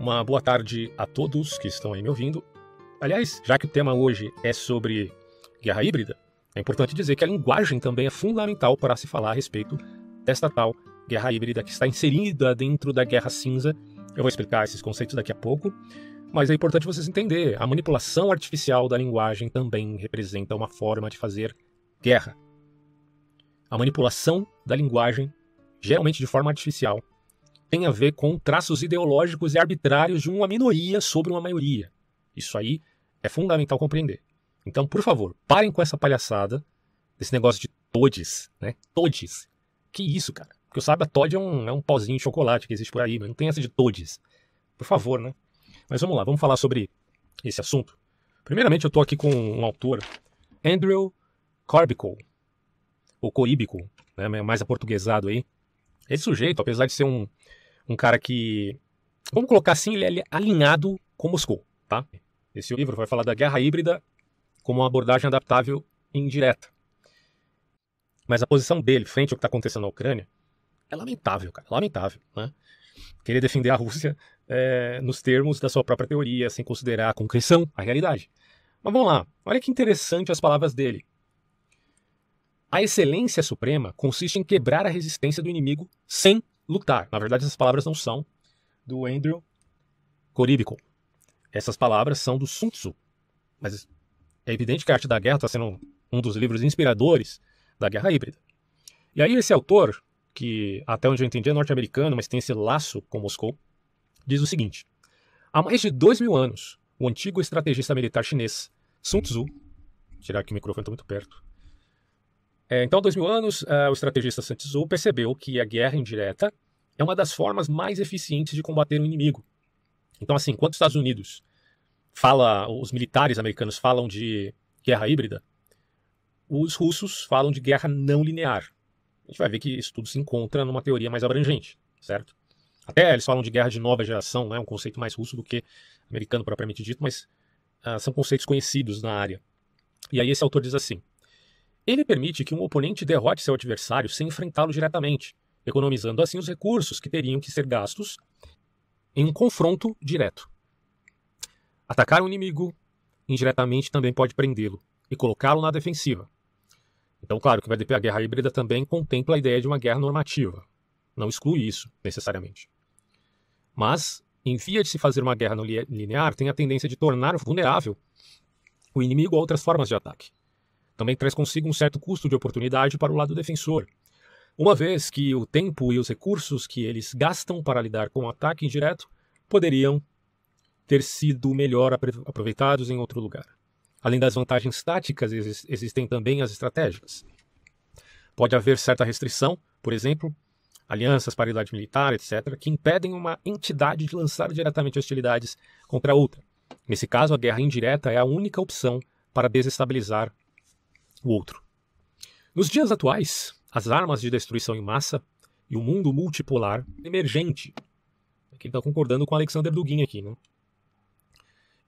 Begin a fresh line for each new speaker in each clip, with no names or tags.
Uma boa tarde a todos que estão aí me ouvindo. Aliás, já que o tema hoje é sobre guerra híbrida, é importante dizer que a linguagem também é fundamental para se falar a respeito desta tal guerra híbrida que está inserida dentro da guerra cinza. Eu vou explicar esses conceitos daqui a pouco, mas é importante vocês entenderem: a manipulação artificial da linguagem também representa uma forma de fazer guerra. A manipulação da linguagem, geralmente de forma artificial, tem a ver com traços ideológicos e arbitrários de uma minoria sobre uma maioria. Isso aí é fundamental compreender. Então, por favor, parem com essa palhaçada desse negócio de todes, né? Todes. Que isso, cara? Porque eu saiba, Todd é um, é um pozinho de chocolate que existe por aí, mas não tem essa de todes. Por favor, né? Mas vamos lá, vamos falar sobre esse assunto. Primeiramente, eu estou aqui com um autor, Andrew Corbico, ou Coíbico, né? mais aportuguesado aí. Esse sujeito, apesar de ser um, um cara que, vamos colocar assim, ele é alinhado com Moscou, tá? Esse livro vai falar da guerra híbrida como uma abordagem adaptável e indireta. Mas a posição dele frente ao que está acontecendo na Ucrânia é lamentável, cara, lamentável, né? Querer defender a Rússia é, nos termos da sua própria teoria, sem considerar a concreção, a realidade. Mas vamos lá, olha que interessante as palavras dele. A excelência suprema consiste em quebrar a resistência do inimigo sem lutar. Na verdade, essas palavras não são do Andrew Coríbico. Essas palavras são do Sun Tzu. Mas é evidente que a arte da guerra está sendo um dos livros inspiradores da guerra híbrida. E aí esse autor, que até onde eu entendi é norte-americano, mas tem esse laço com Moscou, diz o seguinte: Há mais de dois mil anos, o antigo estrategista militar chinês Sun Tzu, tirar aqui o microfone está muito perto, é, então, há dois mil anos, uh, o estrategista Sun Tzu percebeu que a guerra indireta é uma das formas mais eficientes de combater o inimigo. Então, assim, enquanto os Estados Unidos fala, os militares americanos falam de guerra híbrida, os russos falam de guerra não linear. A gente vai ver que isso tudo se encontra numa teoria mais abrangente, certo? Até eles falam de guerra de nova geração, né? um conceito mais russo do que americano propriamente dito, mas uh, são conceitos conhecidos na área. E aí esse autor diz assim: ele permite que um oponente derrote seu adversário sem enfrentá-lo diretamente, economizando assim os recursos que teriam que ser gastos em um confronto direto. Atacar o inimigo indiretamente também pode prendê-lo e colocá-lo na defensiva. Então, claro que vai a guerra híbrida também contempla a ideia de uma guerra normativa. Não exclui isso, necessariamente. Mas, em via de se fazer uma guerra linear, tem a tendência de tornar vulnerável o inimigo a outras formas de ataque também traz consigo um certo custo de oportunidade para o lado defensor, uma vez que o tempo e os recursos que eles gastam para lidar com o ataque indireto poderiam ter sido melhor aproveitados em outro lugar. Além das vantagens táticas, existem também as estratégicas. Pode haver certa restrição, por exemplo, alianças, paridade militar, etc., que impedem uma entidade de lançar diretamente hostilidades contra outra. Nesse caso, a guerra indireta é a única opção para desestabilizar o outro. Nos dias atuais, as armas de destruição em massa e o mundo multipolar emergente, aqui está concordando com Alexander Dugin aqui, né?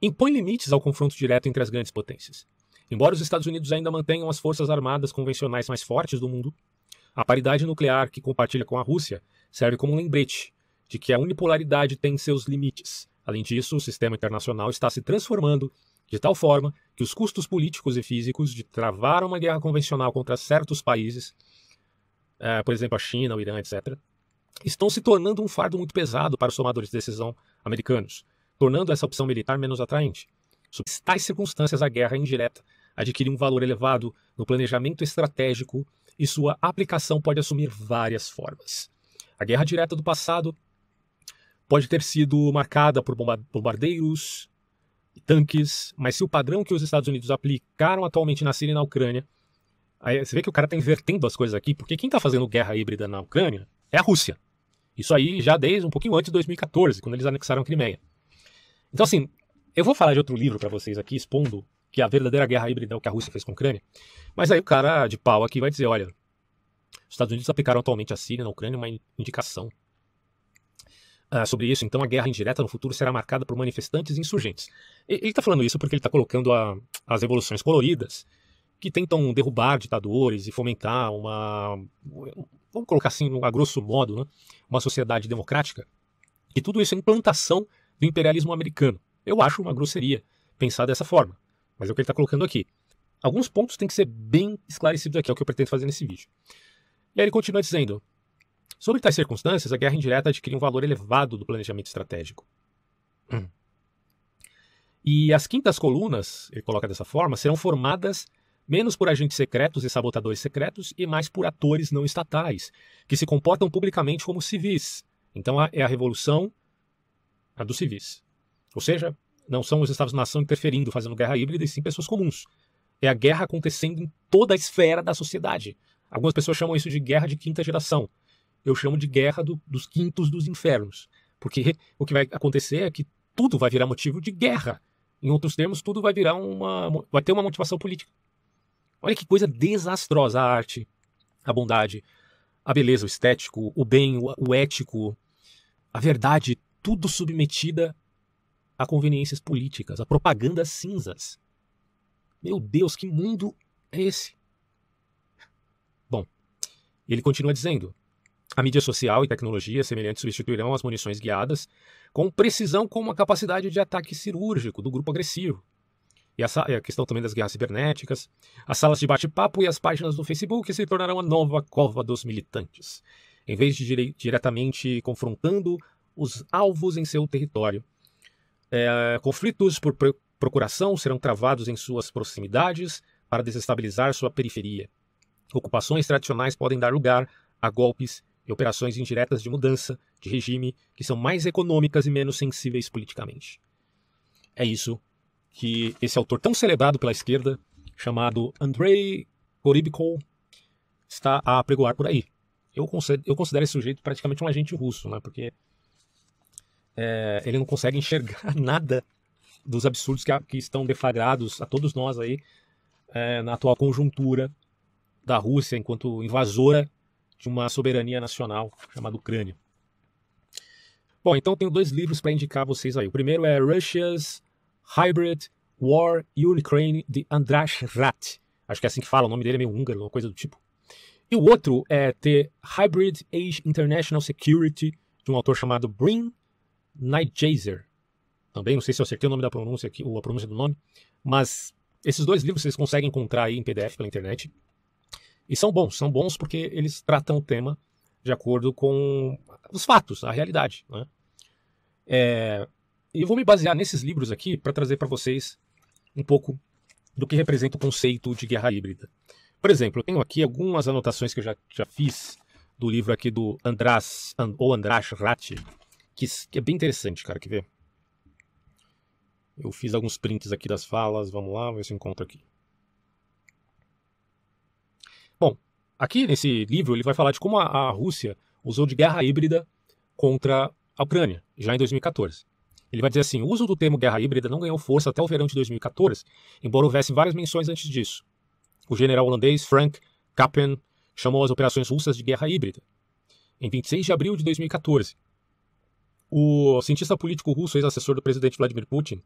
impõe limites ao confronto direto entre as grandes potências. Embora os Estados Unidos ainda mantenham as forças armadas convencionais mais fortes do mundo, a paridade nuclear que compartilha com a Rússia serve como um lembrete de que a unipolaridade tem seus limites. Além disso, o sistema internacional está se transformando de tal forma que os custos políticos e físicos de travar uma guerra convencional contra certos países, é, por exemplo a China, o Irã, etc., estão se tornando um fardo muito pesado para os tomadores de decisão americanos, tornando essa opção militar menos atraente. Sob tais circunstâncias, a guerra indireta adquire um valor elevado no planejamento estratégico e sua aplicação pode assumir várias formas. A guerra direta do passado pode ter sido marcada por bombardeiros, tanques, mas se o padrão que os Estados Unidos aplicaram atualmente na Síria e na Ucrânia, aí você vê que o cara está invertendo as coisas aqui, porque quem está fazendo guerra híbrida na Ucrânia é a Rússia. Isso aí já desde um pouquinho antes de 2014, quando eles anexaram a Crimeia. Então, assim, eu vou falar de outro livro para vocês aqui, expondo que a verdadeira guerra híbrida é o que a Rússia fez com a Ucrânia. Mas aí o cara de pau aqui vai dizer: olha, os Estados Unidos aplicaram atualmente a Síria na Ucrânia uma indicação uh, sobre isso, então a guerra indireta no futuro será marcada por manifestantes insurgentes. Ele está falando isso porque ele está colocando a, as revoluções coloridas, que tentam derrubar ditadores e fomentar uma, vamos colocar assim, a grosso modo, né, uma sociedade democrática. E tudo isso é implantação do imperialismo americano. Eu acho uma grosseria pensar dessa forma, mas é o que ele está colocando aqui. Alguns pontos têm que ser bem esclarecidos aqui, é o que eu pretendo fazer nesse vídeo. E aí ele continua dizendo: Sobre tais circunstâncias, a guerra indireta adquire um valor elevado do planejamento estratégico. Hum. E as quintas colunas, ele coloca dessa forma, serão formadas menos por agentes secretos e sabotadores secretos e mais por atores não estatais, que se comportam publicamente como civis. Então é a revolução a dos civis. Ou seja, não são os Estados-nação interferindo, fazendo guerra híbrida, e sim pessoas comuns. É a guerra acontecendo em toda a esfera da sociedade. Algumas pessoas chamam isso de guerra de quinta geração. Eu chamo de guerra do, dos quintos dos infernos. Porque o que vai acontecer é que tudo vai virar motivo de guerra. Em outros termos, tudo vai virar uma. vai ter uma motivação política. Olha que coisa desastrosa a arte, a bondade, a beleza, o estético, o bem, o, o ético, a verdade, tudo submetida a conveniências políticas, a propagandas cinzas. Meu Deus, que mundo é esse? Bom, ele continua dizendo: a mídia social e tecnologia semelhantes substituirão as munições guiadas com precisão com uma capacidade de ataque cirúrgico do grupo agressivo e a, a questão também das guerras cibernéticas. As salas de bate-papo e as páginas do Facebook se tornarão a nova cova dos militantes. Em vez de dire diretamente confrontando os alvos em seu território. É, conflitos por procuração serão travados em suas proximidades para desestabilizar sua periferia. Ocupações tradicionais podem dar lugar a golpes operações indiretas de mudança de regime que são mais econômicas e menos sensíveis politicamente. É isso que esse autor tão celebrado pela esquerda, chamado Andrei Korybkov, está a pregoar por aí. Eu considero, eu considero esse sujeito praticamente um agente russo, né? porque é, ele não consegue enxergar nada dos absurdos que, que estão deflagrados a todos nós aí é, na atual conjuntura da Rússia enquanto invasora de uma soberania nacional chamada Ucrânia. Bom, então tenho dois livros para indicar vocês aí. O primeiro é Russia's Hybrid War Ukraine de András Rat. Acho que é assim que fala, o nome dele é meio húngaro, uma coisa do tipo. E o outro é The Hybrid Age International Security, de um autor chamado Brin Nightjazer. Também não sei se eu acertei o nome da pronúncia aqui, ou a pronúncia do nome, mas esses dois livros vocês conseguem encontrar aí em PDF pela internet. E são bons, são bons porque eles tratam o tema de acordo com os fatos, a realidade. Né? É, e eu vou me basear nesses livros aqui para trazer para vocês um pouco do que representa o conceito de guerra híbrida. Por exemplo, eu tenho aqui algumas anotações que eu já, já fiz do livro aqui do András, ou András Ratti, que, que, é bem interessante, cara, quer ver? Eu fiz alguns prints aqui das falas, vamos lá, ver se eu encontro aqui. Bom, aqui nesse livro ele vai falar de como a, Rússia usou de guerra híbrida contra a Ucrânia, já em 2014. Ele vai dizer assim: o uso do termo guerra híbrida não ganhou força até o verão de 2014, embora houvesse várias menções antes disso. O general holandês Frank Kappen chamou as operações russas de guerra híbrida. Em 26 de abril de 2014, o cientista político russo, ex-assessor do presidente Vladimir Putin,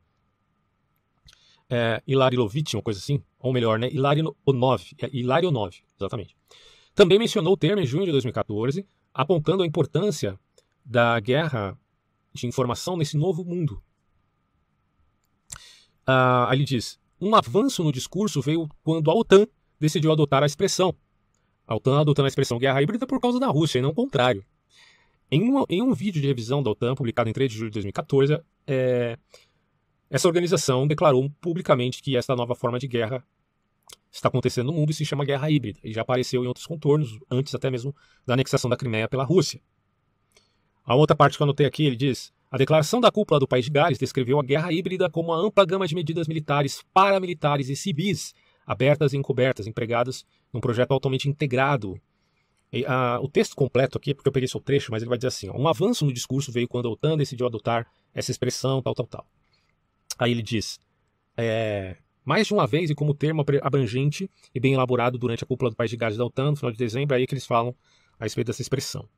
é, Ilarilovich, uma coisa assim, ou melhor, né, Ilarionov, é, Ilarionov, exatamente, também mencionou o termo em junho de 2014, apontando a importância da guerra de informação nesse novo mundo. Ah, ele diz: um avanço no discurso veio quando a OTAN decidiu adotar a expressão. A OTAN adotando a expressão guerra híbrida por causa da Rússia, e não o contrário. Em, uma, em um vídeo de revisão da OTAN, publicado em 3 de julho de 2014, é, essa organização declarou publicamente que esta nova forma de guerra está acontecendo no mundo e se chama guerra híbrida, e já apareceu em outros contornos, antes até mesmo da anexação da Crimeia pela Rússia. A outra parte que eu anotei aqui, ele diz: a declaração da cúpula do País de Gales descreveu a guerra híbrida como uma ampla gama de medidas militares, paramilitares e civis, abertas e encobertas, empregadas num projeto altamente integrado. E, o texto completo aqui, porque eu peguei só o trecho, mas ele vai dizer assim: ó, um avanço no discurso veio quando a OTAN decidiu adotar essa expressão, tal, tal, tal. Aí ele diz: é, mais de uma vez, e como termo abrangente e bem elaborado durante a cúpula do País de Gales da OTAN, no final de dezembro, é aí que eles falam a respeito dessa expressão.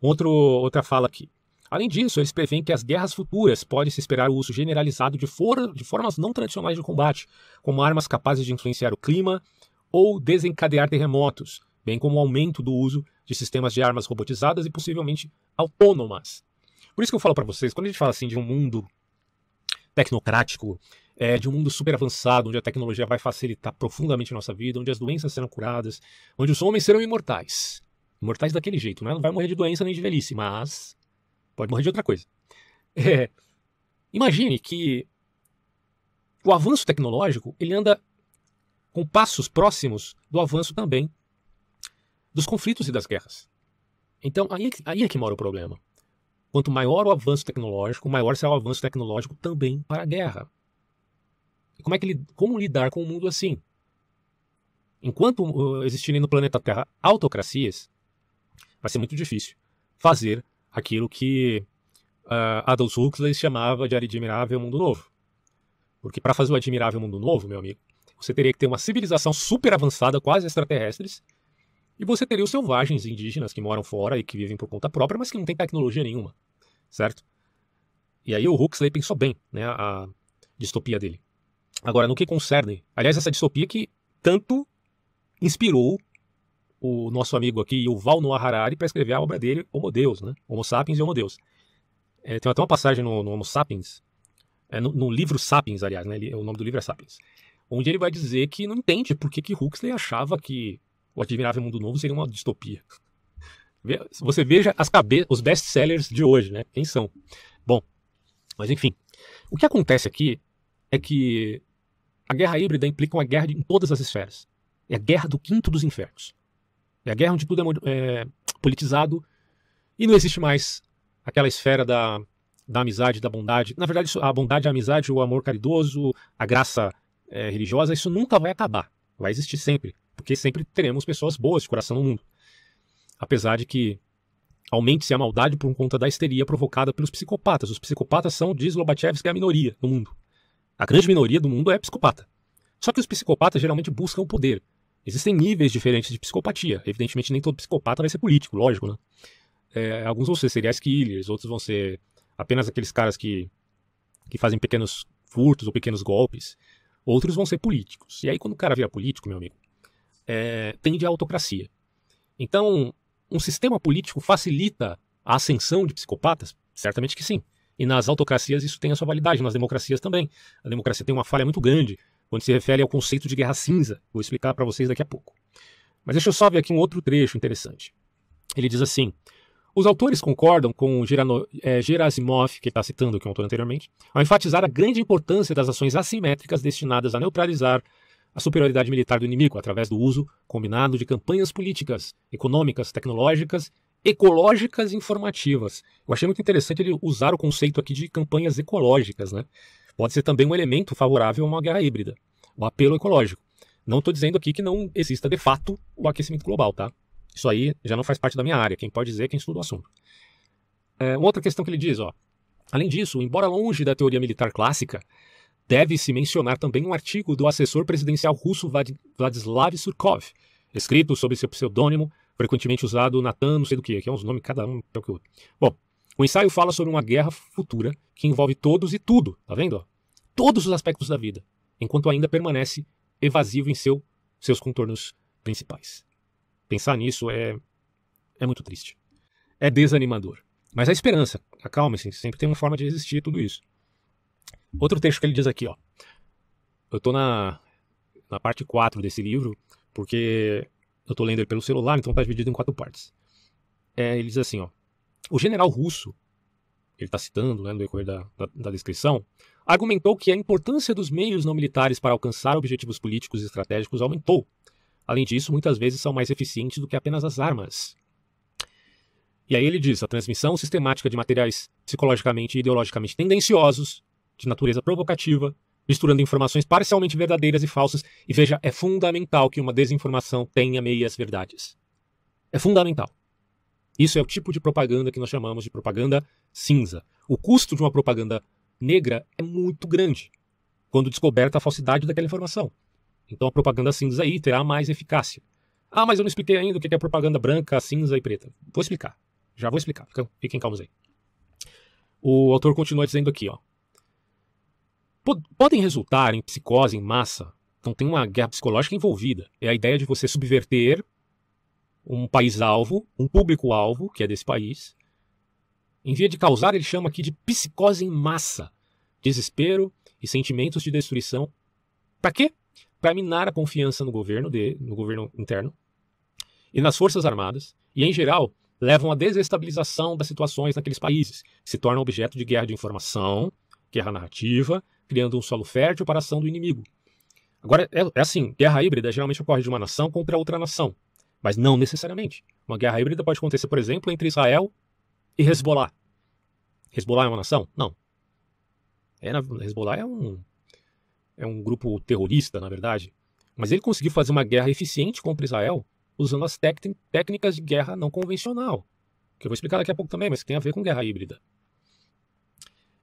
Outro, outra fala aqui. Além disso, eles preveem que as guerras futuras podem se esperar o uso generalizado de, for de formas não tradicionais de combate, como armas capazes de influenciar o clima ou desencadear terremotos, bem como o aumento do uso de sistemas de armas robotizadas e possivelmente autônomas. Por isso que eu falo para vocês, quando a gente fala assim de um mundo tecnocrático, é, de um mundo super avançado, onde a tecnologia vai facilitar profundamente a nossa vida, onde as doenças serão curadas, onde os homens serão imortais. Imortais daquele jeito, né? Não vai morrer de doença nem de velhice, mas pode morrer de outra coisa. É, imagine que o avanço tecnológico ele anda com passos próximos do avanço também dos conflitos e das guerras. Então aí, aí é que mora o problema. Quanto maior o avanço tecnológico, maior será o avanço tecnológico também para a guerra. E como é que como lidar com um mundo assim? Enquanto uh, existirem no planeta Terra autocracias, vai ser muito difícil fazer aquilo que uh, Adolf Huxley chamava de admirável mundo novo. Porque para fazer o admirável mundo novo, meu amigo, você teria que ter uma civilização super avançada, quase extraterrestres, e você teria os selvagens indígenas que moram fora e que vivem por conta própria, mas que não têm tecnologia nenhuma, certo? E aí o Huxley pensou bem, né, a distopia dele. Agora, no que concerne, aliás, essa distopia que tanto inspirou o nosso amigo aqui, o Val Noah Harari, para escrever a obra dele, Homo Deus, né? Homo Sapiens e Homo Deus. É, tem até uma passagem no, no Homo Sapiens, é, no, no, livro Sapiens, aliás, né? O nome do livro é Sapiens, onde ele vai dizer que não entende por que, que Huxley achava que o Admirável Mundo Novo seria uma distopia. Você veja as cabe os best-sellers de hoje, né? Quem são? Bom, mas enfim. O que acontece aqui é que a guerra híbrida implica uma guerra em todas as esferas. É a guerra do quinto dos infernos. É a guerra onde tudo é, é politizado e não existe mais aquela esfera da, da amizade, da bondade. Na verdade, a bondade, a amizade, o amor caridoso, a graça é, religiosa, isso nunca vai acabar. Vai existir sempre. Porque sempre teremos pessoas boas de coração no mundo. Apesar de que aumente-se a maldade por conta da histeria provocada pelos psicopatas. Os psicopatas são, diz Lobachevsky, a minoria no mundo. A grande minoria do mundo é psicopata. Só que os psicopatas geralmente buscam o poder. Existem níveis diferentes de psicopatia. Evidentemente, nem todo psicopata vai ser político, lógico, né? É, alguns vão ser serial killers, outros vão ser apenas aqueles caras que, que fazem pequenos furtos ou pequenos golpes. Outros vão ser políticos. E aí, quando o cara vira político, meu amigo, é, tende à autocracia. Então, um sistema político facilita a ascensão de psicopatas? Certamente que sim. E nas autocracias isso tem a sua validade, nas democracias também. A democracia tem uma falha muito grande quando se refere ao conceito de guerra cinza. Vou explicar para vocês daqui a pouco. Mas deixa eu só ver aqui um outro trecho interessante. Ele diz assim: os autores concordam com Gerano, é, Gerasimov, que está citando aqui o autor anteriormente, ao enfatizar a grande importância das ações assimétricas destinadas a neutralizar a superioridade militar do inimigo através do uso combinado de campanhas políticas, econômicas, tecnológicas ecológicas informativas. Eu achei muito interessante ele usar o conceito aqui de campanhas ecológicas, né? Pode ser também um elemento favorável a uma guerra híbrida, o apelo ecológico. Não estou dizendo aqui que não exista de fato o aquecimento global, tá? Isso aí já não faz parte da minha área. Quem pode dizer é quem estuda o assunto. É, uma outra questão que ele diz, ó. Além disso, embora longe da teoria militar clássica, deve-se mencionar também um artigo do assessor presidencial russo Vladislav Surkov, escrito sob seu pseudônimo frequentemente usado Natan, não sei do que, que é uns nomes cada um é que outro. Bom, o ensaio fala sobre uma guerra futura que envolve todos e tudo, tá vendo? Todos os aspectos da vida, enquanto ainda permanece evasivo em seu, seus contornos principais. Pensar nisso é, é muito triste. É desanimador. Mas a esperança, acalme-se, sempre tem uma forma de resistir a tudo isso. Outro texto que ele diz aqui, ó. Eu estou na, na parte 4 desse livro, porque eu estou lendo ele pelo celular, então está dividido em quatro partes. É, ele diz assim, ó, o general russo, ele está citando né, no decorrer da, da, da, descrição, argumentou que a importância dos meios não militares para alcançar objetivos políticos e estratégicos aumentou. Além disso, muitas vezes são mais eficientes do que apenas as armas. E aí ele diz: a transmissão sistemática de materiais psicologicamente e ideologicamente tendenciosos, de natureza provocativa, misturando informações parcialmente verdadeiras e falsas. E veja, é fundamental que uma desinformação tenha meias verdades. É fundamental. Isso é o tipo de propaganda que nós chamamos de propaganda cinza. O custo de uma propaganda negra é muito grande quando descoberta a falsidade daquela informação. Então a propaganda cinza aí terá mais eficácia. Ah, mas eu não expliquei ainda o que é propaganda branca, cinza e preta. Vou explicar. Já vou explicar. Fiquem calmos aí. O autor continua dizendo aqui, ó podem resultar em psicose em massa. Então tem uma guerra psicológica envolvida. É a ideia de você subverter um país-alvo, um público-alvo, que é desse país, em via de causar, ele chama aqui de psicose em massa, desespero e sentimentos de destruição. Para quê? Para minar a confiança no governo, de, no governo interno e nas forças armadas, e em geral levam à desestabilização das situações naqueles países, se tornam objeto de guerra de informação, guerra narrativa, criando um solo fértil para a ação do inimigo. Agora, é, é assim, guerra híbrida geralmente ocorre de uma nação contra outra nação, mas não necessariamente. Uma guerra híbrida pode acontecer, por exemplo, entre Israel e Hezbollah. Hezbollah é uma nação? Não. É, Hezbollah é um, é um grupo terrorista, na verdade. Mas ele conseguiu fazer uma guerra eficiente contra Israel usando as técnicas de guerra não convencional, que eu vou explicar daqui a pouco também, mas que tem a ver com guerra híbrida.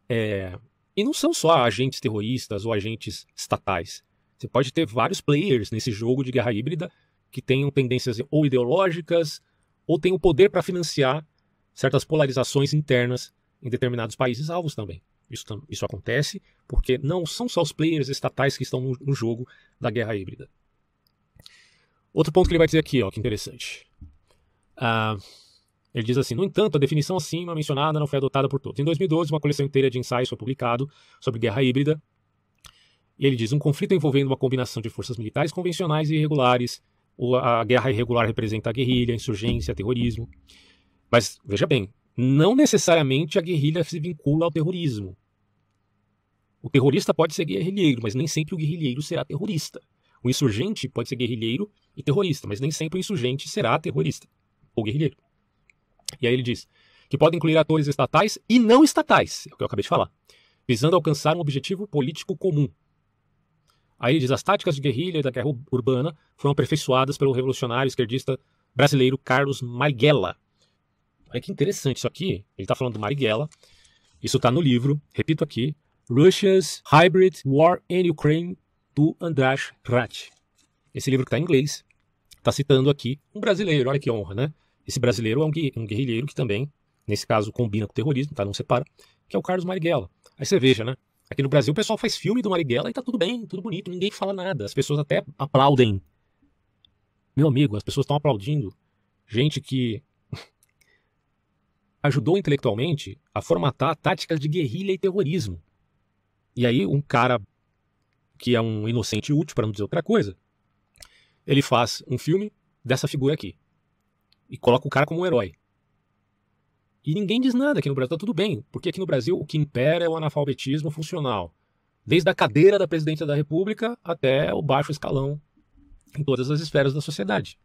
É, e não são só agentes terroristas ou agentes estatais. Você pode ter vários players nesse jogo de guerra híbrida que tenham tendências ou ideológicas ou o poder para financiar certas polarizações internas em determinados países alvos também. Isso, isso acontece porque não são só os players estatais que estão no, no jogo da guerra híbrida. Outro ponto que ele vai dizer aqui, ó, que interessante. Ah, ele diz assim: No entanto, a definição acima mencionada não foi adotada por todos. Em 2012, uma coleção inteira de ensaios foi publicado sobre guerra híbrida. E ele diz: um conflito envolvendo uma combinação de forças militares convencionais e irregulares. A guerra irregular representa a guerrilha, a insurgência, terrorismo. Mas veja bem, não necessariamente a guerrilha se vincula ao terrorismo. O terrorista pode ser guerrilheiro, mas nem sempre o guerrilheiro será terrorista. O insurgente pode ser guerrilheiro e terrorista, mas nem sempre o insurgente será terrorista ou guerrilheiro. E aí ele diz que pode incluir atores estatais e não estatais, é o que eu acabei de falar, visando alcançar um objetivo político comum. Aí ele diz: as táticas de guerrilha e da guerra urbana foram aperfeiçoadas pelo revolucionário esquerdista brasileiro Carlos Marighella. Olha que interessante isso aqui. Ele está falando do Marighella. Isso está no livro, repito aqui, Russia's Hybrid War in Ukraine do András Rat. Esse livro que está em inglês está citando aqui um brasileiro, olha que honra, né? Esse brasileiro é um, guerrilheiro que também, nesse caso, combina com o terrorismo, tá? Não separa, que é o Carlos Marighella. Aí você veja, né? Aqui no Brasil o pessoal faz filme do Marighella e tá tudo bem, tudo bonito, ninguém fala nada. As pessoas até aplaudem. Meu amigo, as pessoas estão aplaudindo gente que ajudou intelectualmente a formatar táticas de guerrilha e terrorismo. E aí um cara que é um inocente útil, para não dizer outra coisa, ele faz um filme dessa figura aqui. E coloca o cara como um herói. E ninguém diz nada aqui no Brasil, tá tudo bem, porque aqui no Brasil o que impera é o analfabetismo funcional. Desde a cadeira da presidência da República até o baixo escalão em todas as esferas da sociedade.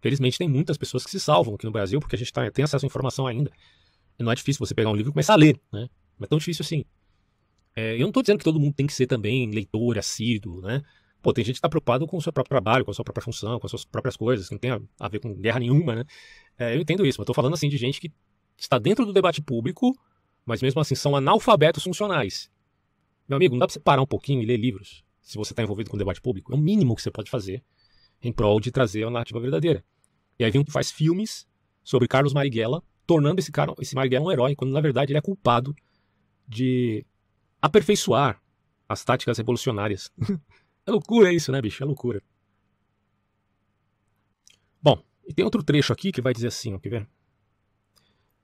Felizmente tem muitas pessoas que se salvam aqui no Brasil, porque a gente tá, tem acesso à informação ainda. E não é difícil você pegar um livro e começar a ler, né? Não é tão difícil assim. É, eu não estou dizendo que todo mundo tem que ser também leitor, assíduo, né? Pô, tem gente que está preocupado com o seu próprio trabalho, com a sua própria função, com as suas próprias coisas, que não tem a, a ver com guerra nenhuma, né? É, eu entendo isso, mas estou falando assim de gente que está dentro do debate público, mas mesmo assim são analfabetos funcionais. Meu amigo, não dá para você parar um pouquinho e ler livros se você está envolvido com o debate público. É o mínimo que você pode fazer em prol de trazer a narrativa verdadeira. E aí vem um que faz filmes sobre Carlos Marighella, tornando esse, cara, esse Marighella um herói, quando na verdade ele é culpado de aperfeiçoar as táticas revolucionárias. é loucura isso, né, bicho? É loucura. Bom, e tem outro trecho aqui que vai dizer assim, ó, quer ver?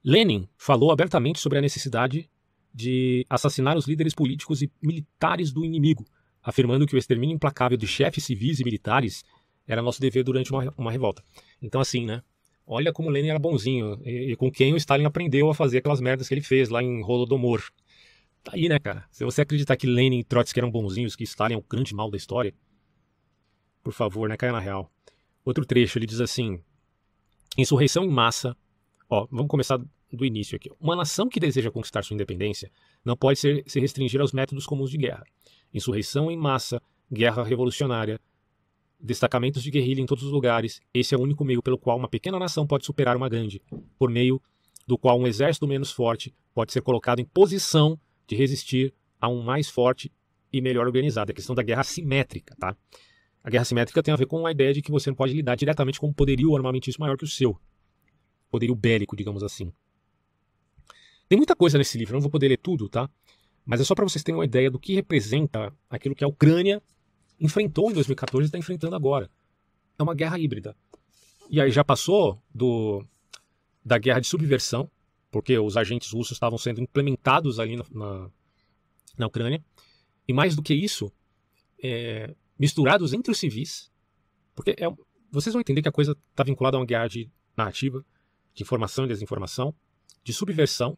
Lenin falou abertamente sobre a necessidade de assassinar os líderes políticos e militares do inimigo, afirmando que o extermínio implacável de chefes civis e militares era nosso dever durante uma, uma revolta. Então, assim, né? Olha como Lenin era bonzinho e, e, com quem o Stalin aprendeu a fazer aquelas merdas que ele fez lá em Holodomor. Tá aí, né, cara? Se você acreditar que Lenin e Trotsky eram bonzinhos, que Stalin é o grande mal da história, por favor, né, caia na real. Outro trecho, ele diz assim: insurreição em massa. Ó, vamos começar do início aqui. Uma nação que deseja conquistar sua independência não pode ser, se restringir aos métodos comuns de guerra. Insurreição em massa, guerra revolucionária, destacamentos de guerrilha em todos os lugares. Esse é o único meio pelo qual uma pequena nação pode superar uma grande, por meio do qual um exército menos forte pode ser colocado em posição de resistir a um mais forte e melhor organizado. A questão da guerra simétrica, tá? A guerra simétrica tem a ver com a ideia de que você não pode lidar diretamente com um poderio armamentício maior que o seu. Poderio bélico, digamos assim. Tem muita coisa nesse livro, não vou poder ler tudo, tá? Mas é só para vocês terem uma ideia do que representa aquilo que a Ucrânia enfrentou em 2014 e está enfrentando agora. É uma guerra híbrida. E aí já passou do da guerra de subversão, porque os agentes russos estavam sendo implementados ali na, na, na Ucrânia. E mais do que isso, é, misturados entre os civis, porque é, vocês vão entender que a coisa está vinculada a uma guerra de narrativa, de informação e desinformação, de subversão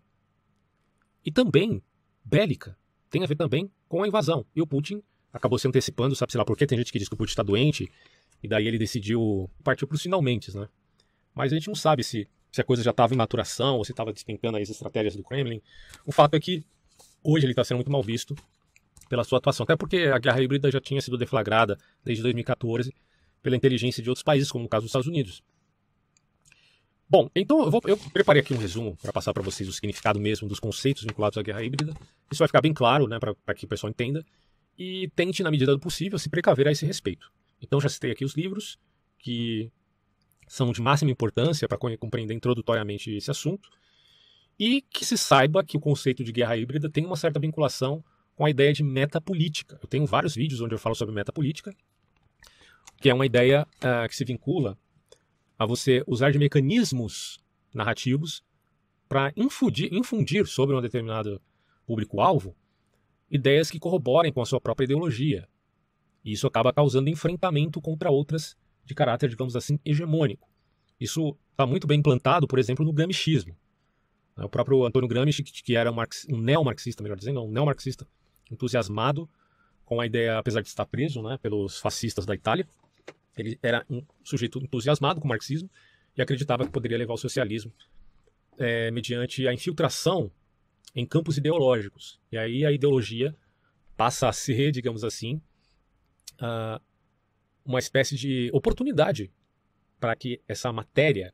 e também bélica. Tem a ver também com a invasão. E o Putin acabou se antecipando, sabe, sei lá por quê. Tem gente que diz que o Putin está doente, e daí ele decidiu partir para os finalmente, né? Mas a gente não sabe se, se a coisa já estava em maturação ou se estava despencando as estratégias do Kremlin. O fato é que hoje ele está sendo muito mal visto pela sua atuação, até porque a guerra híbrida já tinha sido deflagrada desde 2014 pela inteligência de outros países, como no caso dos Estados Unidos. Bom, então eu, vou, eu preparei aqui um resumo para passar para vocês o significado mesmo dos conceitos vinculados à guerra híbrida. Isso vai ficar bem claro, né, para que o pessoal entenda. E tente, na medida do possível, se precaver a esse respeito. Então já citei aqui os livros que são de máxima importância para compreender introdutoriamente esse assunto. E que se saiba que o conceito de guerra híbrida tem uma certa vinculação com a ideia de metapolítica. Eu tenho vários vídeos onde eu falo sobre metapolítica, que é uma ideia uh, que se vincula a você usar de mecanismos narrativos para infundir, infundir sobre um determinado público-alvo ideias que corroborem com a sua própria ideologia. E isso acaba causando enfrentamento contra outras de caráter, digamos assim, hegemônico. Isso está muito bem implantado, por exemplo, no gramscismo. O próprio Antônio Gramsci, que era um, um neo-marxista, melhor dizendo, um neo-marxista entusiasmado com a ideia, apesar de estar preso né, pelos fascistas da Itália, ele era um sujeito entusiasmado com o marxismo e acreditava que poderia levar o socialismo é, mediante a infiltração em campos ideológicos. E aí a ideologia passa a ser, digamos assim, uma espécie de oportunidade para que essa matéria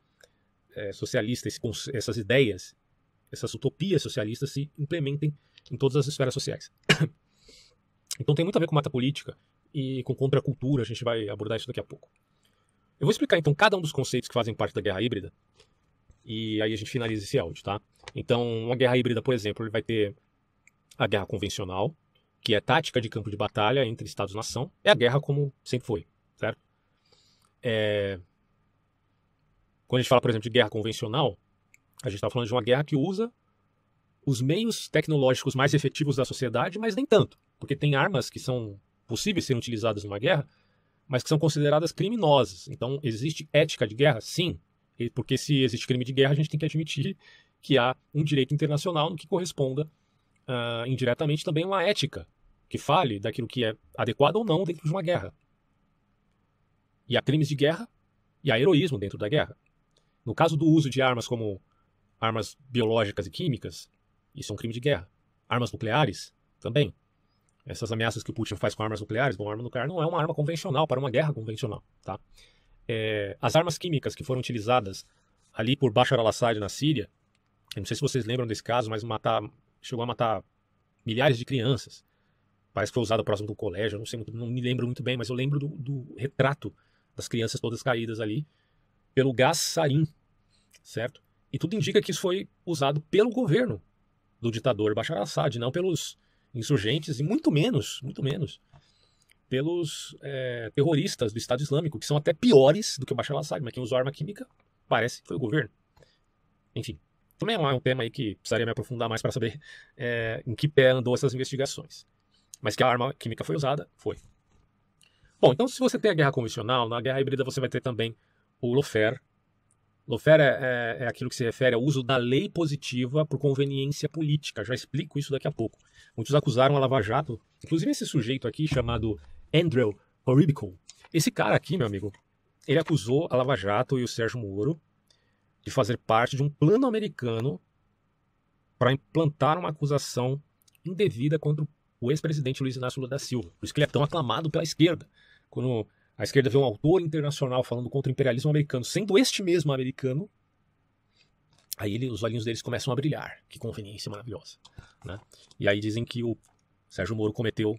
é, socialista, esse, essas ideias, essas utopias socialistas se implementem em todas as esferas sociais. então tem muito a ver com mata política e com contracultura, a gente vai abordar isso daqui a pouco. Eu vou explicar então cada um dos conceitos que fazem parte da guerra híbrida e aí a gente finaliza esse áudio, tá? Então, uma guerra híbrida, por exemplo, ele vai ter a guerra convencional, que é tática de campo de batalha entre Estados-nação, é a guerra como sempre foi? É... Quando a gente fala, por exemplo, de guerra convencional, a gente está falando de uma guerra que usa os meios tecnológicos mais efetivos da sociedade, mas nem tanto, porque tem armas que são possíveis serem utilizadas numa guerra, mas que são consideradas criminosas. Então, existe ética de guerra? Sim. Porque se existe crime de guerra, a gente tem que admitir que há um direito internacional no que corresponda uh, indiretamente também uma ética que fale daquilo que é adequado ou não dentro de uma guerra. E há crimes de guerra e há heroísmo dentro da guerra. No caso do uso de armas como armas biológicas e químicas, isso é um crime de guerra. Armas nucleares também essas ameaças que o Putin faz com armas nucleares, bom, arma nuclear não é uma arma convencional para uma guerra convencional, tá? É, as armas químicas que foram utilizadas ali por Bashar al-Assad na Síria, eu não sei se vocês lembram desse caso, mas matar, chegou a matar milhares de crianças. Parece que foi usado próximo do colégio, não sei não me lembro muito bem, mas eu lembro do, do retrato das crianças todas caídas ali pelo gás sarin, certo? E tudo indica que isso foi usado pelo governo do ditador Bashar al-Assad, não pelos insurgentes e muito menos, muito menos, pelos é, terroristas do Estado Islâmico, que são até piores do que o Bashar al-Assad, mas quem usou arma química parece que foi o governo. Enfim, também é um tema aí que precisaria me aprofundar mais para saber é, em que pé andou essas investigações. Mas que a arma química foi usada, foi. Bom, então se você tem a guerra convencional, na guerra híbrida você vai ter também o Lofer, Lawfare é, é, é, aquilo que se refere ao uso da lei positiva por conveniência política. Já explico isso daqui a pouco. Muitos acusaram a Lava Jato, inclusive esse sujeito aqui chamado Andrew Oribico. Esse cara aqui, meu amigo, ele acusou a Lava Jato e o Sérgio Moro de fazer parte de um plano americano para implantar uma acusação indevida contra o ex-presidente Luiz Inácio Lula da Silva. Por isso que ele é tão aclamado pela esquerda. Quando a esquerda vê um autor internacional falando contra o imperialismo americano, sendo este mesmo americano, aí ele, os olhinhos deles começam a brilhar. Que conveniência maravilhosa. Né? E aí dizem que o Sérgio Moro cometeu,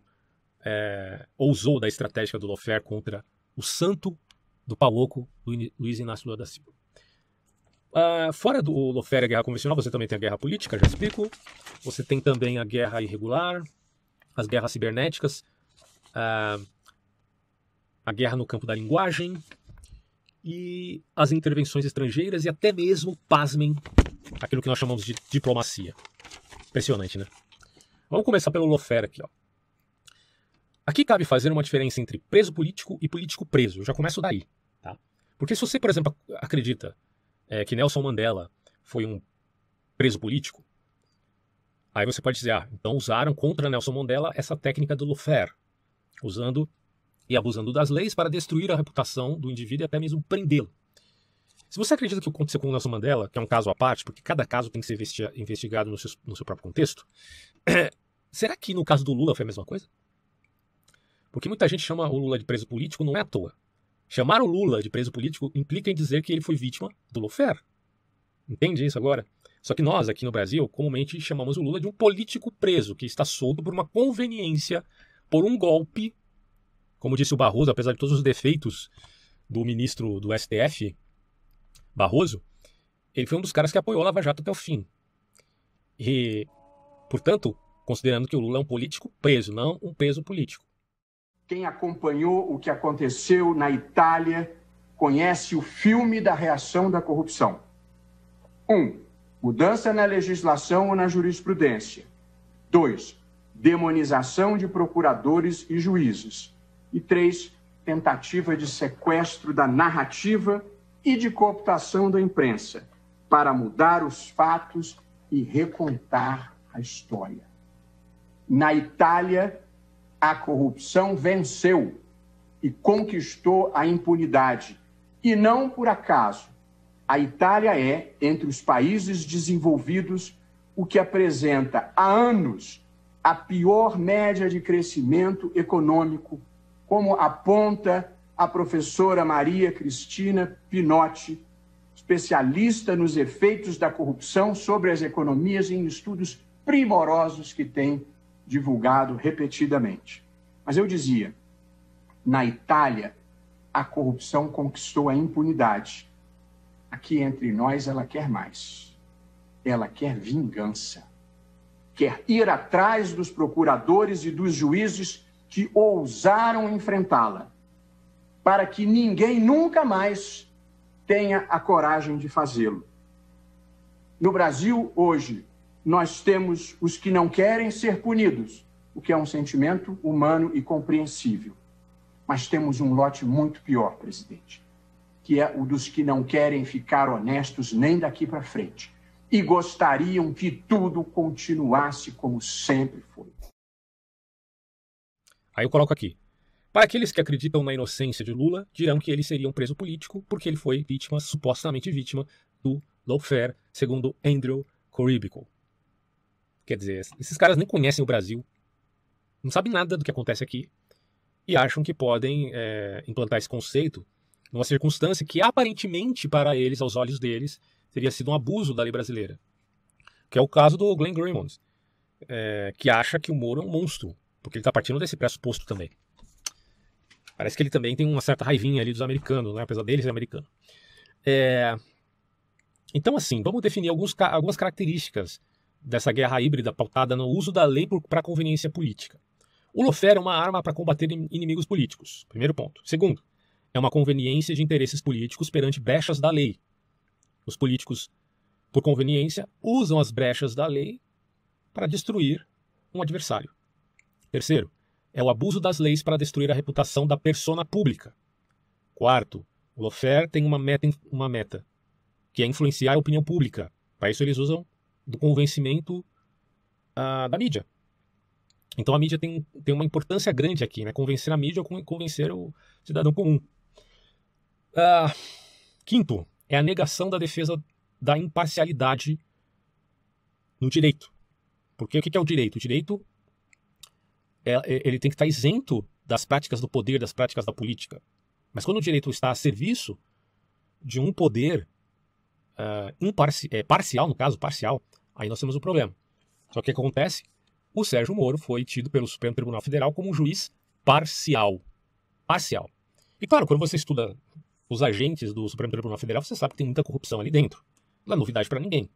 é, ousou da estratégia do Lofer contra o santo do Pauoco, Luiz Inácio Lula da Silva. Uh, fora do Lofer e a guerra convencional, você também tem a guerra política, já explico. Você tem também a guerra irregular, as guerras cibernéticas. Uh, a guerra no campo da linguagem e as intervenções estrangeiras e até mesmo, pasmem, aquilo que nós chamamos de diplomacia. Impressionante, né? Vamos começar pelo Lofer aqui, ó. Aqui cabe fazer uma diferença entre preso político e político preso. Eu já começo daí, tá? Porque se você, por exemplo, acredita é, que Nelson Mandela foi um preso político, aí você pode dizer, ah, então usaram contra Nelson Mandela essa técnica do Lofer, usando e abusando das leis para destruir a reputação do indivíduo e até mesmo prendê-lo. Se você acredita que aconteceu com o Nelson Mandela, que é um caso à parte, porque cada caso tem que ser investigado no seu, no seu próprio contexto, será que no caso do Lula foi a mesma coisa? Porque muita gente chama o Lula de preso político, não é à toa. Chamar o Lula de preso político implica em dizer que ele foi vítima do Lofer. Entende isso agora? Só que nós, aqui no Brasil, comumente chamamos o Lula de um político preso, que está solto por uma conveniência, por um golpe. Como disse o Barroso, apesar de todos os defeitos do ministro do STF, Barroso, ele foi um dos caras que apoiou a Lava Jato até o fim. E, portanto, considerando que o Lula é um político preso, não um preso político.
Quem acompanhou o que aconteceu na Itália conhece o filme da reação da corrupção. 1. Um, mudança na legislação ou na jurisprudência. 2. Demonização de procuradores e juízes. E 3. Tentativa de sequestro da narrativa e de cooptação da imprensa para mudar os fatos e recontar a história. Na Itália, a corrupção venceu e conquistou a impunidade. E não por acaso. A Itália é, entre os países desenvolvidos, o que apresenta há anos a pior média de crescimento econômico, como aponta a professora Maria Cristina Pinotti, especialista nos efeitos da corrupção sobre as economias em estudos primorosos que tem divulgado repetidamente. Mas eu dizia, na Itália, a corrupção conquistou a impunidade. Aqui entre nós, ela quer mais. Ela quer vingança. Quer ir atrás dos procuradores e dos juízes que ousaram enfrentá-la para que ninguém nunca mais tenha a coragem de fazê-lo. No Brasil, hoje, nós temos os que não querem ser punidos, o que é um sentimento humano e compreensível. Mas temos um lote muito pior, presidente, que é o dos que não querem ficar honestos nem daqui para frente e gostariam que tudo continuasse como sempre foi.
Aí eu coloco aqui. Para aqueles que acreditam na inocência de Lula, dirão que ele seria um preso político porque ele foi vítima, supostamente vítima, do lawfare, segundo Andrew Coribico. Quer dizer, esses caras nem conhecem o Brasil, não sabem nada do que acontece aqui e acham que podem é, implantar esse conceito numa circunstância que aparentemente para eles, aos olhos deles, teria sido um abuso da lei brasileira. Que é o caso do Glenn Greenwald, é, que acha que o Moro é um monstro, porque ele está partindo desse pressuposto também. Parece que ele também tem uma certa raivinha ali dos americanos, né? apesar dele ser americano. É... Então, assim, vamos definir alguns, algumas características dessa guerra híbrida pautada no uso da lei para conveniência política. O lofer é uma arma para combater inimigos políticos. Primeiro ponto. Segundo, é uma conveniência de interesses políticos perante brechas da lei. Os políticos, por conveniência, usam as brechas da lei para destruir um adversário. Terceiro, é o abuso das leis para destruir a reputação da persona pública. Quarto, o Lofer tem uma meta, uma meta, que é influenciar a opinião pública. Para isso eles usam do convencimento uh, da mídia. Então a mídia tem, tem uma importância grande aqui, né? Convencer a mídia ou convencer o cidadão comum. Uh, quinto, é a negação da defesa da imparcialidade no direito. Porque o que é o direito? O direito ele tem que estar isento das práticas do poder, das práticas da política. Mas quando o direito está a serviço de um poder uh, imparci é, parcial, no caso, parcial, aí nós temos um problema. Só que o que acontece? O Sérgio Moro foi tido pelo Supremo Tribunal Federal como um juiz parcial. Parcial. E claro, quando você estuda os agentes do Supremo Tribunal Federal, você sabe que tem muita corrupção ali dentro. Não é novidade para ninguém.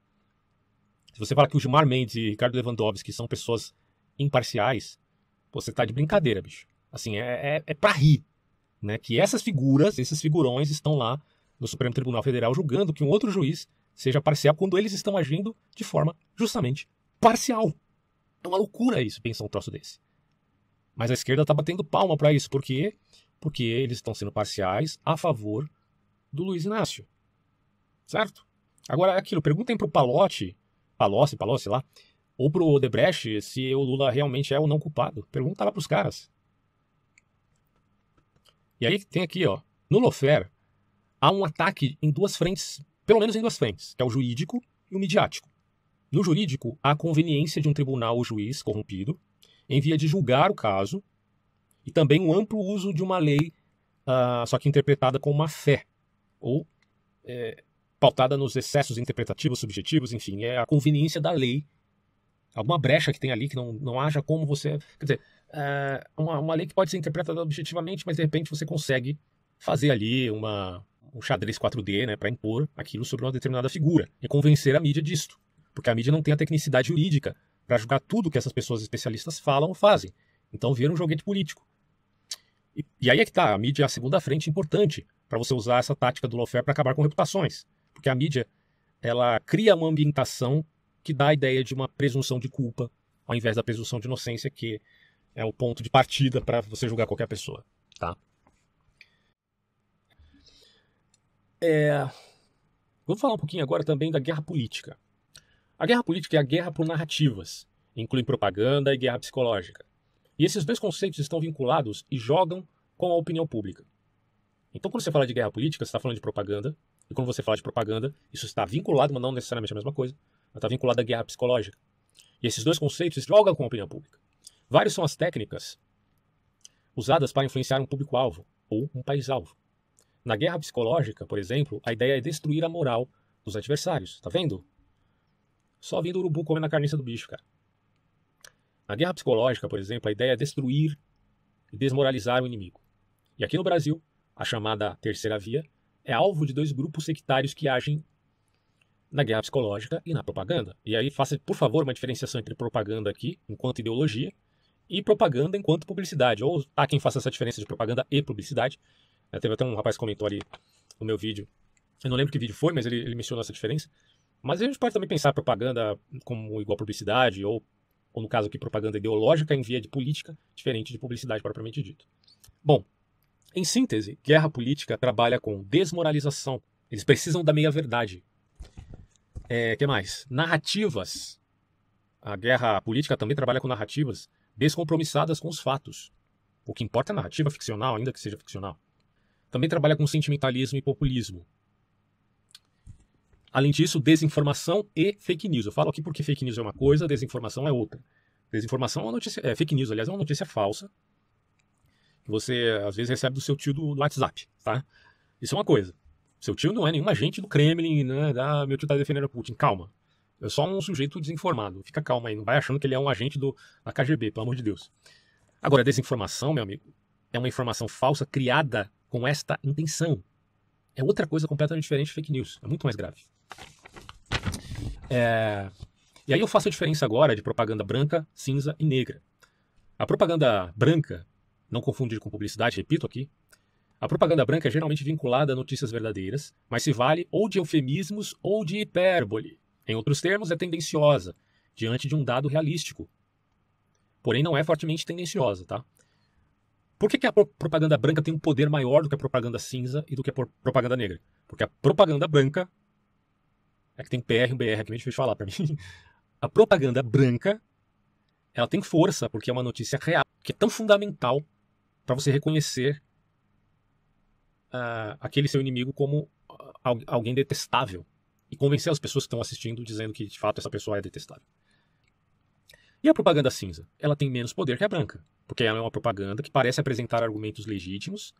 Se você fala que o Gilmar Mendes e Ricardo Lewandowski são pessoas imparciais, você tá de brincadeira, bicho. Assim, é, é, é pra rir. Né? Que essas figuras, esses figurões estão lá no Supremo Tribunal Federal julgando que um outro juiz seja parcial quando eles estão agindo de forma justamente parcial. É uma loucura isso, pensar um troço desse. Mas a esquerda está batendo palma para isso. Por quê? Porque eles estão sendo parciais a favor do Luiz Inácio. Certo? Agora, é aquilo, perguntem pro Palotti, Palocci, Palocci lá, ou pro Odebrecht se o Lula realmente é ou não culpado. Pergunta lá pros caras. E aí tem aqui, ó, no Lofer, há um ataque em duas frentes, pelo menos em duas frentes, que é o jurídico e o midiático. No jurídico, há a conveniência de um tribunal ou juiz corrompido em via de julgar o caso e também o um amplo uso de uma lei, uh, só que interpretada com má fé, ou é, pautada nos excessos interpretativos, subjetivos, enfim, é a conveniência da lei. Alguma brecha que tem ali que não, não haja como você. Quer dizer, é uma, uma lei que pode ser interpretada objetivamente, mas de repente você consegue fazer ali uma, um xadrez 4D né, para impor aquilo sobre uma determinada figura e convencer a mídia disto. Porque a mídia não tem a tecnicidade jurídica para julgar tudo que essas pessoas especialistas falam ou fazem. Então vira um joguete político. E, e aí é que está, a mídia é a segunda frente importante para você usar essa tática do lawfare para acabar com reputações. Porque a mídia, ela cria uma ambientação que dá a ideia de uma presunção de culpa, ao invés da presunção de inocência, que é o ponto de partida para você julgar qualquer pessoa. Tá? É... Vamos falar um pouquinho agora também da guerra política. A guerra política é a guerra por narrativas, inclui propaganda e guerra psicológica. E esses dois conceitos estão vinculados e jogam com a opinião pública. Então, quando você fala de guerra política, você está falando de propaganda e quando você fala de propaganda, isso está vinculado, mas não necessariamente a mesma coisa, mas está vinculado à guerra psicológica. E esses dois conceitos jogam com a opinião pública. Várias são as técnicas usadas para influenciar um público-alvo ou um país-alvo. Na guerra psicológica, por exemplo, a ideia é destruir a moral dos adversários. Tá vendo? Só vindo o urubu comendo a carniça do bicho, cara. Na guerra psicológica, por exemplo, a ideia é destruir e desmoralizar o inimigo. E aqui no Brasil, a chamada terceira via é alvo de dois grupos sectários que agem na guerra psicológica e na propaganda. E aí faça, por favor, uma diferenciação entre propaganda aqui, enquanto ideologia, e propaganda enquanto publicidade. Ou há quem faça essa diferença de propaganda e publicidade. É, teve até um rapaz que comentou ali no meu vídeo. Eu não lembro que vídeo foi, mas ele, ele mencionou essa diferença. Mas a gente pode também pensar propaganda como igual publicidade, ou, ou no caso aqui, propaganda ideológica em via de política, diferente de publicidade propriamente dito. Bom, em síntese, guerra política trabalha com desmoralização. Eles precisam da meia-verdade. É, que mais? Narrativas. A guerra política também trabalha com narrativas descompromissadas com os fatos. O que importa é a narrativa ficcional, ainda que seja ficcional. Também trabalha com sentimentalismo e populismo. Além disso, desinformação e fake news. Eu falo aqui porque fake news é uma coisa, desinformação é outra. Desinformação é uma notícia, é, fake news, aliás, é uma notícia falsa que você às vezes recebe do seu tio do WhatsApp, tá? Isso é uma coisa. Seu tio não é nenhum agente do Kremlin, né? Ah, meu tio tá defendendo a Putin. Calma. É só um sujeito desinformado. Fica calma aí. Não vai achando que ele é um agente do, da KGB, pelo amor de Deus. Agora, desinformação, meu amigo, é uma informação falsa criada com esta intenção. É outra coisa completamente diferente de fake news. É muito mais grave. É... E aí eu faço a diferença agora de propaganda branca, cinza e negra. A propaganda branca não confundir com publicidade, repito aqui. A propaganda branca é geralmente vinculada a notícias verdadeiras, mas se vale ou de eufemismos ou de hipérbole. Em outros termos, é tendenciosa, diante de um dado realístico. Porém, não é fortemente tendenciosa, tá? Por que, que a propaganda branca tem um poder maior do que a propaganda cinza e do que a propaganda negra? Porque a propaganda branca. É que tem PR e um BR aqui, meio difícil falar para mim. A propaganda branca ela tem força, porque é uma notícia real, que é tão fundamental para você reconhecer uh, aquele seu inimigo como uh, alguém detestável e convencer as pessoas que estão assistindo dizendo que de fato essa pessoa é detestável. E a propaganda cinza? Ela tem menos poder que a branca, porque ela é uma propaganda que parece apresentar argumentos legítimos.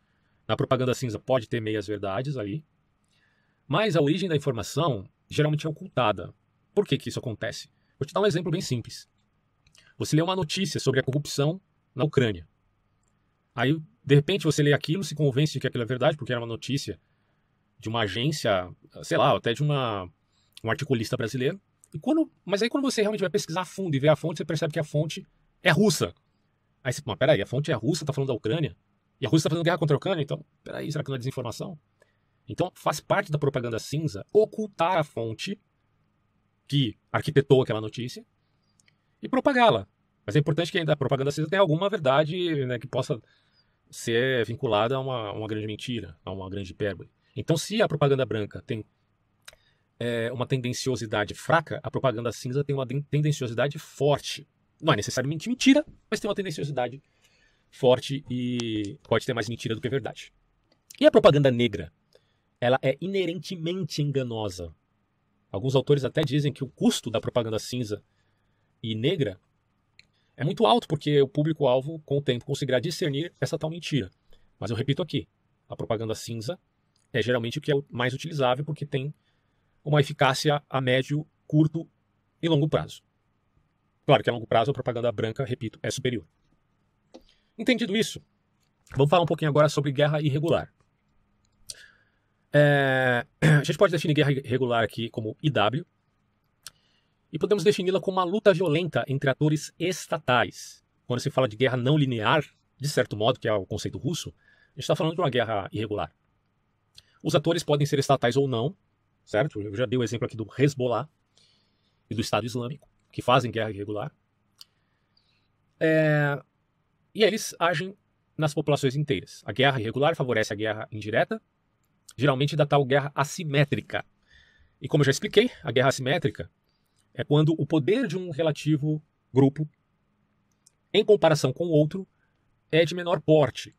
Na propaganda cinza pode ter meias verdades ali, mas a origem da informação geralmente é ocultada. Por que, que isso acontece? Vou te dar um exemplo bem simples. Você lê uma notícia sobre a corrupção na Ucrânia. Aí, de repente, você lê aquilo, se convence de que aquilo é verdade, porque era uma notícia de uma agência, sei lá, até de uma, um articulista brasileiro. E quando, mas aí quando você realmente vai pesquisar a fundo e ver a fonte, você percebe que a fonte é russa. Aí você, mas peraí, a fonte é russa, tá falando da Ucrânia? E a Rússia tá fazendo guerra contra a Ucrânia, então, peraí, será que não é desinformação? Então, faz parte da propaganda cinza ocultar a fonte que arquitetou aquela notícia e propagá-la. Mas é importante que a propaganda cinza tenha alguma verdade né, que possa ser vinculada a uma, uma, grande mentira, a uma grande hipérbole. Então, se a propaganda branca tem é, uma tendenciosidade fraca, a propaganda cinza tem uma tendenciosidade forte. Não é necessariamente mentira, mas tem uma tendenciosidade forte e pode ter mais mentira do que verdade. E a propaganda negra? Ela é inerentemente enganosa. Alguns autores até dizem que o custo da propaganda cinza e negra é muito alto, porque o público-alvo, com o tempo, conseguirá discernir essa tal mentira. Mas eu repito aqui: a propaganda cinza é geralmente o que é mais utilizável, porque tem uma eficácia a médio, curto e longo prazo. Claro que a longo prazo a propaganda branca, repito, é superior. Entendido isso, vamos falar um pouquinho agora sobre guerra irregular. É, a gente pode definir guerra irregular aqui como IW, e podemos defini-la como uma luta violenta entre atores estatais. Quando se fala de guerra não linear, de certo modo, que é o conceito russo, a gente está falando de uma guerra irregular. Os atores podem ser estatais ou não, certo? Eu já dei o exemplo aqui do Hezbollah e do Estado Islâmico, que fazem guerra irregular. É... E eles agem nas populações inteiras. A guerra irregular favorece a guerra indireta, geralmente da tal guerra assimétrica. E como eu já expliquei, a guerra assimétrica é quando o poder de um relativo grupo, em comparação com outro, é de menor porte.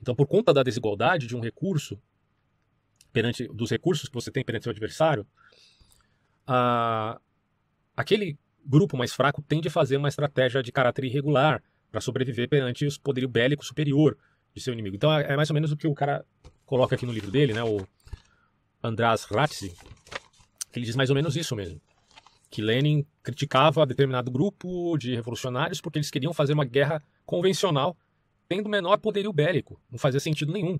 Então, por conta da desigualdade de um recurso, perante dos recursos que você tem perante seu adversário, a, aquele grupo mais fraco tende a fazer uma estratégia de caráter irregular para sobreviver perante o poderio bélico superior de seu inimigo. Então é, é mais ou menos o que o cara coloca aqui no livro dele, né, o András Ratzi, ele diz mais ou menos isso mesmo que Lenin criticava determinado grupo de revolucionários porque eles queriam fazer uma guerra convencional tendo menor poderio bélico. Não fazia sentido nenhum.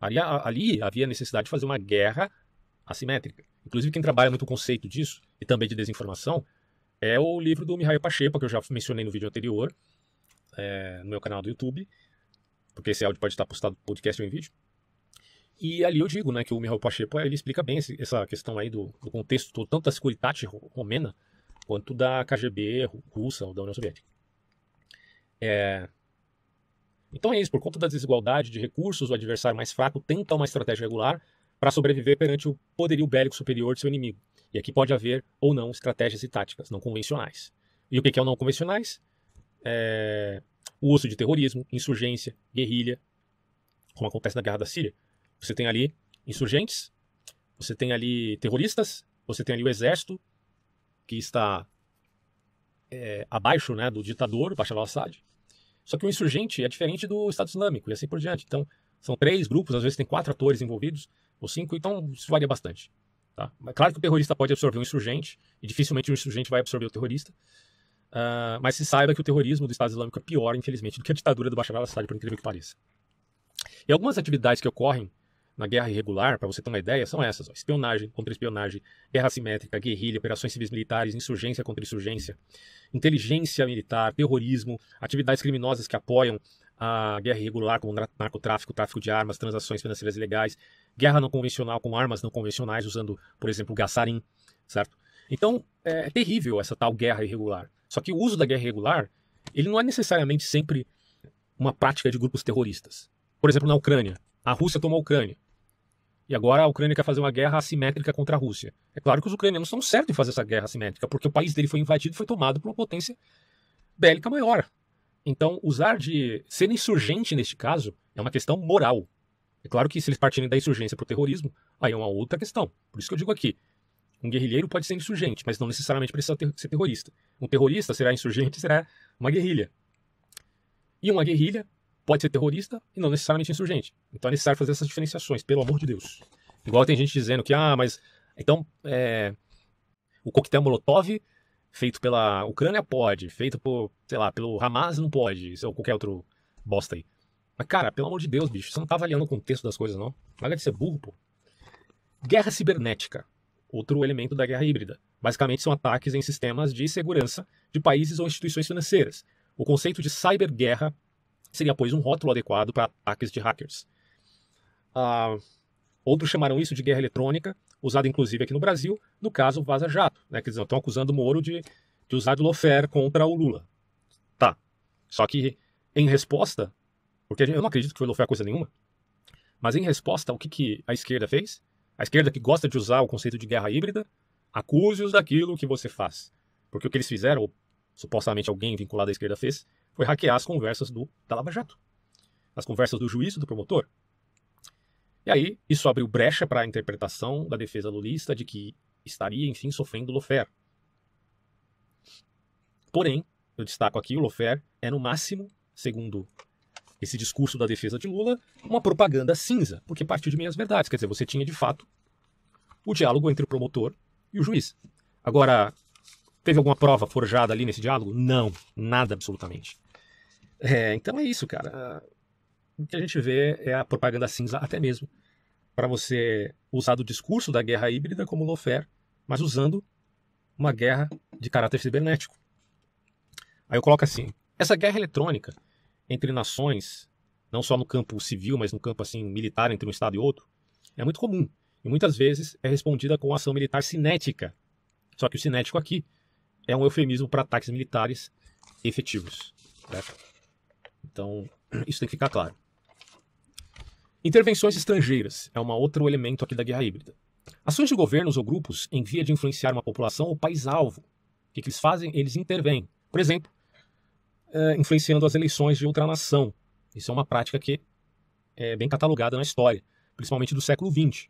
Ali, ali havia necessidade de fazer uma guerra assimétrica. Inclusive, quem trabalha muito o conceito disso, e também de desinformação, é o livro do Mihail Pacheco, que eu já mencionei no vídeo anterior, é, no meu canal do YouTube, porque esse áudio pode estar postado no podcast ou em vídeo. E ali eu digo né, que o Mihail Pacheco ele explica bem essa questão aí do, do contexto tanto da Securitate romena quanto da KGB russa ou da União Soviética. É... Então é isso, por conta da desigualdade de recursos, o adversário mais fraco tenta uma estratégia regular para sobreviver perante o poderio bélico superior de seu inimigo. E aqui pode haver ou não estratégias e táticas não convencionais. E o que é o não convencionais? É... O uso de terrorismo, insurgência, guerrilha, como acontece na Guerra da Síria você tem ali insurgentes, você tem ali terroristas, você tem ali o exército que está é, abaixo né, do ditador, Bashar al-Assad. Só que o insurgente é diferente do Estado Islâmico e assim por diante. Então, são três grupos, às vezes tem quatro atores envolvidos, ou cinco, então isso varia bastante. Tá? Claro que o terrorista pode absorver um insurgente, e dificilmente um insurgente vai absorver o terrorista. Uh, mas se saiba que o terrorismo do Estado Islâmico é pior, infelizmente, do que a ditadura do Bashar al-Assad, por incrível que pareça. E algumas atividades que ocorrem na guerra irregular, para você ter uma ideia, são essas: ó, espionagem contra espionagem, guerra assimétrica, guerrilha, operações civis militares, insurgência contra insurgência, inteligência militar, terrorismo, atividades criminosas que apoiam a guerra irregular, como narcotráfico, tráfico de armas, transações financeiras ilegais, guerra não convencional com armas não convencionais, usando, por exemplo, gassarim, certo? Então, é, é terrível essa tal guerra irregular. Só que o uso da guerra irregular, ele não é necessariamente sempre uma prática de grupos terroristas. Por exemplo, na Ucrânia, a Rússia tomou a Ucrânia. E agora a Ucrânia quer fazer uma guerra assimétrica contra a Rússia. É claro que os ucranianos estão certos em fazer essa guerra assimétrica, porque o país dele foi invadido e foi tomado por uma potência bélica maior. Então, usar de ser insurgente neste caso é uma questão moral. É claro que se eles partirem da insurgência para o terrorismo, aí é uma outra questão. Por isso que eu digo aqui: um guerrilheiro pode ser insurgente, mas não necessariamente precisa ter, ser terrorista. Um terrorista será insurgente, será uma guerrilha. E uma guerrilha pode ser terrorista e não necessariamente insurgente. Então é necessário fazer essas diferenciações, pelo amor de Deus. Igual tem gente dizendo que, ah, mas então é, o coquetel Molotov feito pela Ucrânia pode, feito por, sei lá, pelo Hamas não pode, ou qualquer outro bosta aí. Mas, cara, pelo amor de Deus, bicho, você não tá avaliando o contexto das coisas, não. Larga de ser burro, pô. Guerra cibernética. Outro elemento da guerra híbrida. Basicamente são ataques em sistemas de segurança de países ou instituições financeiras. O conceito de cyberguerra seria, pois, um rótulo adequado para ataques de hackers. Ah, Outros chamaram isso de guerra eletrônica, usada inclusive aqui no Brasil, no caso Vaza Jato. Né? Quer dizer, estão acusando o Moro de, de usar do Lofer contra o Lula. Tá. Só que, em resposta, porque eu não acredito que foi Lofer coisa nenhuma, mas em resposta, o que, que a esquerda fez? A esquerda que gosta de usar o conceito de guerra híbrida, acuse-os daquilo que você faz. Porque o que eles fizeram, ou supostamente alguém vinculado à esquerda fez, foi hackear as conversas do, da Lava Jato. As conversas do juiz e do promotor. E aí, isso abriu brecha para a interpretação da defesa lulista de que estaria, enfim, sofrendo lofer. Porém, eu destaco aqui, o lofer é no máximo, segundo esse discurso da defesa de Lula, uma propaganda cinza, porque partiu de meias verdades. Quer dizer, você tinha de fato o diálogo entre o promotor e o juiz. Agora, teve alguma prova forjada ali nesse diálogo? Não, nada absolutamente. É, então é isso, cara. O que a gente vê é a propaganda cinza, até mesmo para você usar do discurso da guerra híbrida como lofer, mas usando uma guerra de caráter cibernético. Aí eu coloco assim: essa guerra eletrônica entre nações, não só no campo civil, mas no campo assim militar entre um estado e outro, é muito comum e muitas vezes é respondida com ação militar cinética. Só que o cinético aqui é um eufemismo para ataques militares efetivos. Certo? Então, isso tem que ficar claro. Intervenções estrangeiras é um outro elemento aqui da guerra híbrida. Ações de governos ou grupos em via de influenciar uma população ou país-alvo. O que, que eles fazem? Eles intervêm. Por exemplo, é, influenciando as eleições de outra nação. Isso é uma prática que é bem catalogada na história, principalmente do século XX.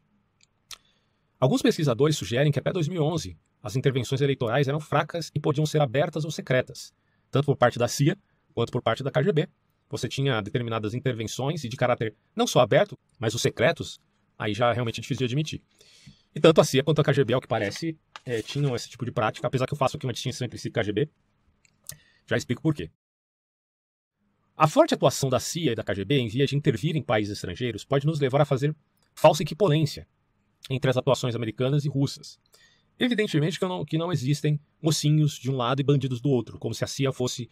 Alguns pesquisadores sugerem que até 2011 as intervenções eleitorais eram fracas e podiam ser abertas ou secretas, tanto por parte da CIA quanto por parte da KGB. Você tinha determinadas intervenções e de caráter não só aberto, mas os secretos, aí já realmente é difícil de admitir. E tanto a CIA quanto a KGB, ao que parece, é, tinham esse tipo de prática, apesar que eu faço aqui uma distinção entre CIA e KGB. Já explico por quê. A forte atuação da CIA e da KGB em via de intervir em países estrangeiros pode nos levar a fazer falsa equivalência entre as atuações americanas e russas. Evidentemente que não, que não existem mocinhos de um lado e bandidos do outro, como se a CIA fosse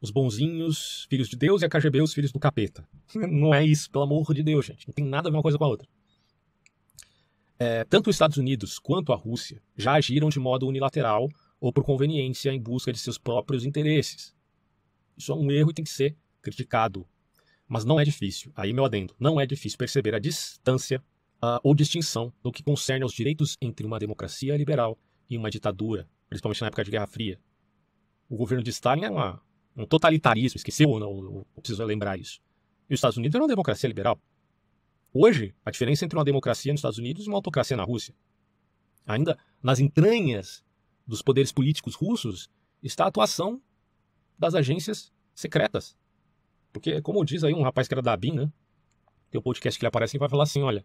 os bonzinhos, filhos de Deus, e a KGB os filhos do capeta. Não é isso, pelo amor de Deus, gente. Não tem nada a ver uma coisa com a outra. É, tanto os Estados Unidos quanto a Rússia já agiram de modo unilateral ou por conveniência em busca de seus próprios interesses. Isso é um erro e tem que ser criticado. Mas não é difícil, aí meu adendo, não é difícil perceber a distância uh, ou distinção no que concerne aos direitos entre uma democracia liberal e uma ditadura, principalmente na época de Guerra Fria. O governo de Stalin era uma, um totalitarismo, esqueceu ou não? Eu preciso lembrar isso. E os Estados Unidos era uma democracia liberal. Hoje, a diferença entre uma democracia nos Estados Unidos e uma autocracia na Rússia. Ainda nas entranhas dos poderes políticos russos está a atuação das agências secretas. Porque, como diz aí um rapaz que era da ABIN, né? Tem um podcast que ele aparece e vai falar assim: olha,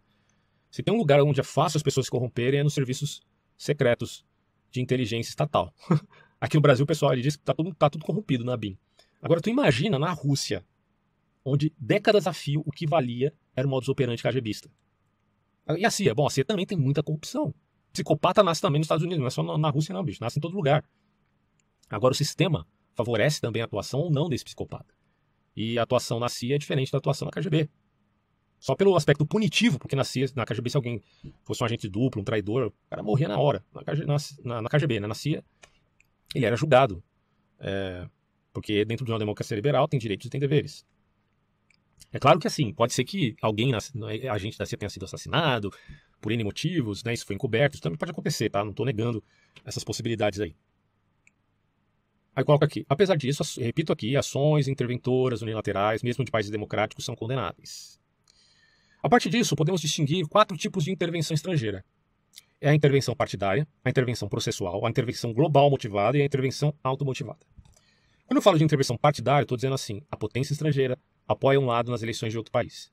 se tem um lugar onde é fácil as pessoas se corromperem é nos serviços secretos de inteligência estatal. Aqui no Brasil, pessoal, ele diz que tá tudo, tá tudo corrompido na BIM. Agora, tu imagina na Rússia, onde décadas a fio o que valia era o modus operandi KGBista. E a CIA? Bom, a CIA também tem muita corrupção. Psicopata nasce também nos Estados Unidos, não é só na Rússia não, bicho. Nasce em todo lugar. Agora, o sistema favorece também a atuação ou não desse psicopata. E a atuação na CIA é diferente da atuação na KGB. Só pelo aspecto punitivo, porque na, CIA, na KGB, se alguém fosse um agente duplo, um traidor, o cara morria na hora. Na, KGB, na, na KGB né? Na CIA, ele era julgado. É, porque dentro de uma democracia liberal tem direitos e tem deveres. É claro que assim, pode ser que alguém, agente da CIA tenha sido assassinado por N motivos, né? Isso foi encoberto, isso também pode acontecer, tá? Não estou negando essas possibilidades aí. Aí coloca aqui. Apesar disso, repito aqui, ações interventoras unilaterais, mesmo de países democráticos, são condenáveis. A partir disso, podemos distinguir quatro tipos de intervenção estrangeira. É a intervenção partidária, a intervenção processual, a intervenção global motivada e a intervenção automotivada. Quando eu falo de intervenção partidária, estou dizendo assim, a potência estrangeira apoia um lado nas eleições de outro país.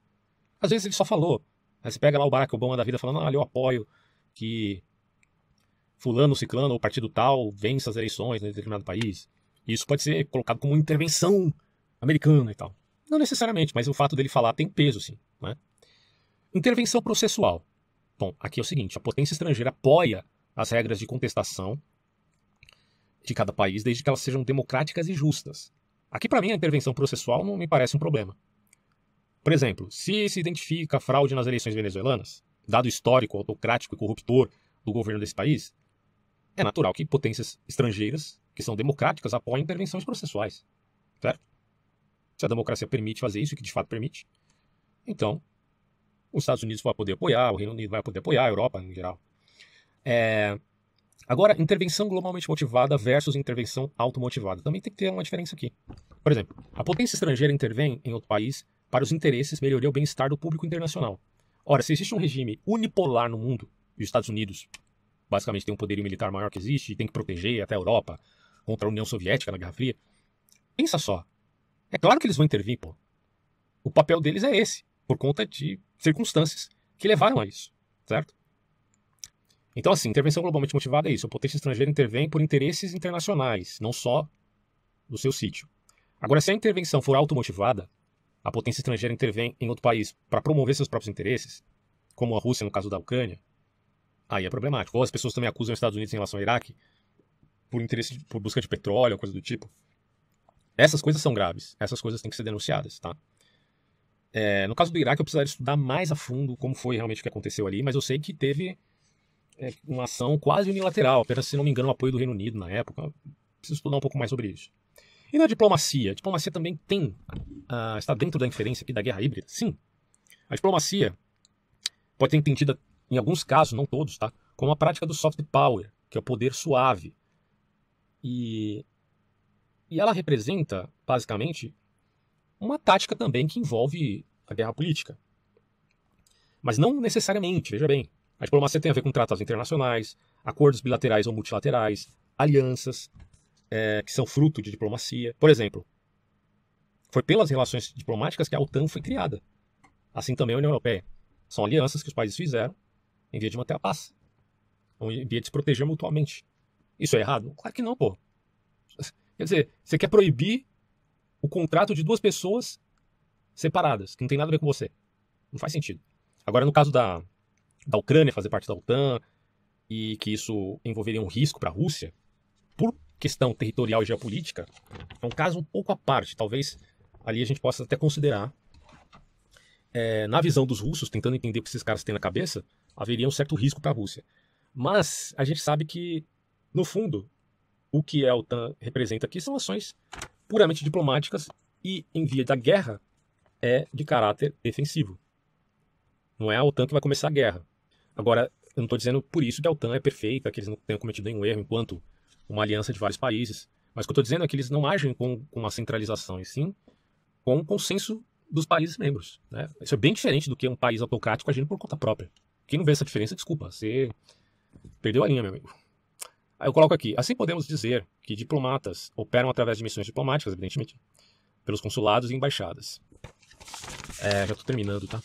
Às vezes ele só falou. Você pega lá o Barack Obama da vida falando, ah, eu apoio que fulano, ciclano ou partido tal vence as eleições em determinado país. E isso pode ser colocado como intervenção americana e tal. Não necessariamente, mas o fato dele falar tem peso, sim. Né? Intervenção processual. Bom, aqui é o seguinte: a potência estrangeira apoia as regras de contestação de cada país, desde que elas sejam democráticas e justas. Aqui, para mim, a intervenção processual não me parece um problema. Por exemplo, se se identifica fraude nas eleições venezuelanas, dado histórico autocrático e corruptor do governo desse país, é natural que potências estrangeiras, que são democráticas, apoiem intervenções processuais. Certo? Se a democracia permite fazer isso, que de fato permite, então os Estados Unidos vão poder apoiar, o Reino Unido vai poder apoiar, a Europa em geral. É... Agora, intervenção globalmente motivada versus intervenção automotivada. Também tem que ter uma diferença aqui. Por exemplo, a potência estrangeira intervém em outro país para os interesses, melhoria ou bem-estar do público internacional. Ora, se existe um regime unipolar no mundo, e os Estados Unidos basicamente tem um poderio militar maior que existe, e tem que proteger até a Europa contra a União Soviética na Guerra Fria, pensa só. É claro que eles vão intervir, pô. O papel deles é esse, por conta de circunstâncias que levaram a isso, certo? Então, assim, intervenção globalmente motivada é isso. A potência estrangeira intervém por interesses internacionais, não só do seu sítio. Agora, se a intervenção for automotivada, a potência estrangeira intervém em outro país para promover seus próprios interesses, como a Rússia no caso da Ucrânia, aí é problemático. Ou as pessoas também acusam os Estados Unidos em relação ao Iraque por interesse por busca de petróleo, coisa do tipo. Essas coisas são graves. Essas coisas têm que ser denunciadas, tá? É, no caso do Iraque, eu precisaria estudar mais a fundo como foi realmente o que aconteceu ali, mas eu sei que teve uma ação quase unilateral, apenas, se não me engano, o apoio do Reino Unido na época. Preciso estudar um pouco mais sobre isso. E na diplomacia? A diplomacia também tem, uh, está dentro da inferência aqui da guerra híbrida? Sim. A diplomacia pode ser entendida, em alguns casos, não todos, tá? como a prática do soft power, que é o poder suave. E, e ela representa, basicamente, uma tática também que envolve a guerra política. Mas não necessariamente, veja bem. A diplomacia tem a ver com tratados internacionais, acordos bilaterais ou multilaterais, alianças, é, que são fruto de diplomacia. Por exemplo, foi pelas relações diplomáticas que a OTAN foi criada. Assim também a União Europeia. São alianças que os países fizeram em via de manter a paz, em via de se proteger mutuamente. Isso é errado? Claro que não, pô. Quer dizer, você quer proibir o contrato de duas pessoas separadas, que não tem nada a ver com você. Não faz sentido. Agora, no caso da, da Ucrânia fazer parte da OTAN e que isso envolveria um risco para a Rússia, por questão territorial e geopolítica, é um caso um pouco à parte. Talvez ali a gente possa até considerar, é, na visão dos russos, tentando entender o que esses caras têm na cabeça, haveria um certo risco para a Rússia. Mas a gente sabe que, no fundo, o que a OTAN representa aqui são ações puramente diplomáticas e, em via da guerra, é de caráter defensivo. Não é a OTAN que vai começar a guerra. Agora, eu não estou dizendo por isso que a OTAN é perfeita, que eles não tenham cometido nenhum erro enquanto uma aliança de vários países. Mas o que eu estou dizendo é que eles não agem com, com uma centralização, e sim com um consenso dos países membros. Né? Isso é bem diferente do que um país autocrático agindo por conta própria. Quem não vê essa diferença, desculpa, você perdeu a linha, meu amigo. Aí eu coloco aqui, assim podemos dizer que diplomatas operam através de missões diplomáticas, evidentemente, pelos consulados e embaixadas. É, já estou terminando, tá?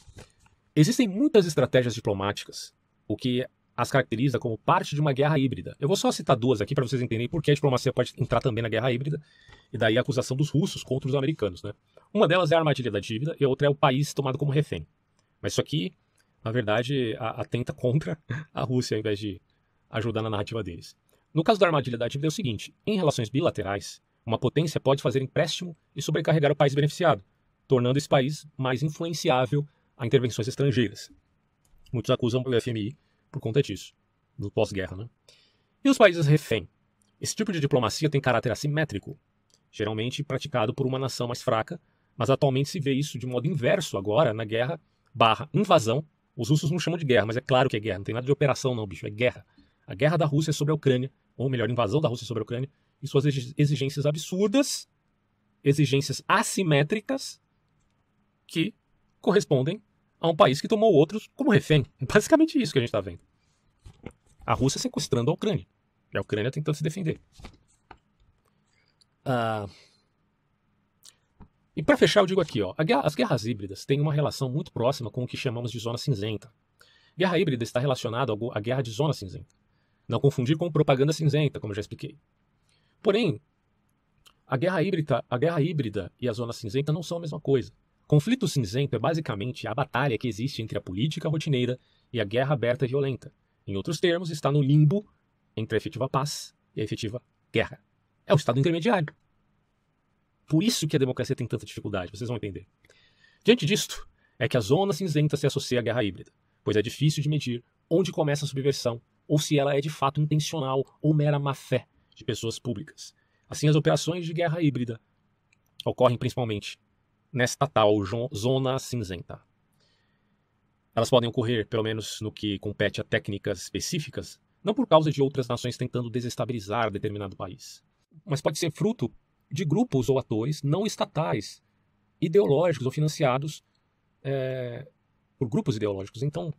Existem muitas estratégias diplomáticas, o que as caracteriza como parte de uma guerra híbrida. Eu vou só citar duas aqui para vocês entenderem por que a diplomacia pode entrar também na guerra híbrida, e daí a acusação dos russos contra os americanos. Né? Uma delas é a armadilha da dívida e a outra é o país tomado como refém. Mas isso aqui, na verdade, atenta contra a Rússia ao invés de ajudar na narrativa deles. No caso da armadilha da dívida é o seguinte: em relações bilaterais, uma potência pode fazer empréstimo e sobrecarregar o país beneficiado, tornando esse país mais influenciável a intervenções estrangeiras. Muitos acusam o FMI por conta disso, do pós-guerra. Né? E os países refém? Esse tipo de diplomacia tem caráter assimétrico, geralmente praticado por uma nação mais fraca, mas atualmente se vê isso de modo inverso agora na guerra barra invasão. Os russos não chamam de guerra, mas é claro que é guerra, não tem nada de operação não, bicho, é guerra. A guerra da Rússia sobre a Ucrânia ou melhor, invasão da Rússia sobre a Ucrânia, e suas exigências absurdas, exigências assimétricas, que correspondem a um país que tomou outros como refém. Basicamente isso que a gente está vendo. A Rússia sequestrando a Ucrânia, e a Ucrânia tentando se defender. Ah, e para fechar, eu digo aqui, ó, as guerras híbridas têm uma relação muito próxima com o que chamamos de zona cinzenta. Guerra híbrida está relacionada à guerra de zona cinzenta. Não confundir com propaganda cinzenta, como já expliquei. Porém, a guerra híbrida, a guerra híbrida e a zona cinzenta não são a mesma coisa. Conflito cinzento é basicamente a batalha que existe entre a política rotineira e a guerra aberta e violenta. Em outros termos, está no limbo entre a efetiva paz e a efetiva guerra. É o estado intermediário. Por isso que a democracia tem tanta dificuldade, vocês vão entender. Diante disto, é que a zona cinzenta se associa à guerra híbrida pois é difícil de medir onde começa a subversão ou se ela é de fato intencional ou mera má-fé de pessoas públicas. Assim, as operações de guerra híbrida ocorrem principalmente nesta tal zona cinzenta. Elas podem ocorrer, pelo menos no que compete a técnicas específicas, não por causa de outras nações tentando desestabilizar determinado país, mas pode ser fruto de grupos ou atores não estatais, ideológicos ou financiados é, por grupos ideológicos. Então,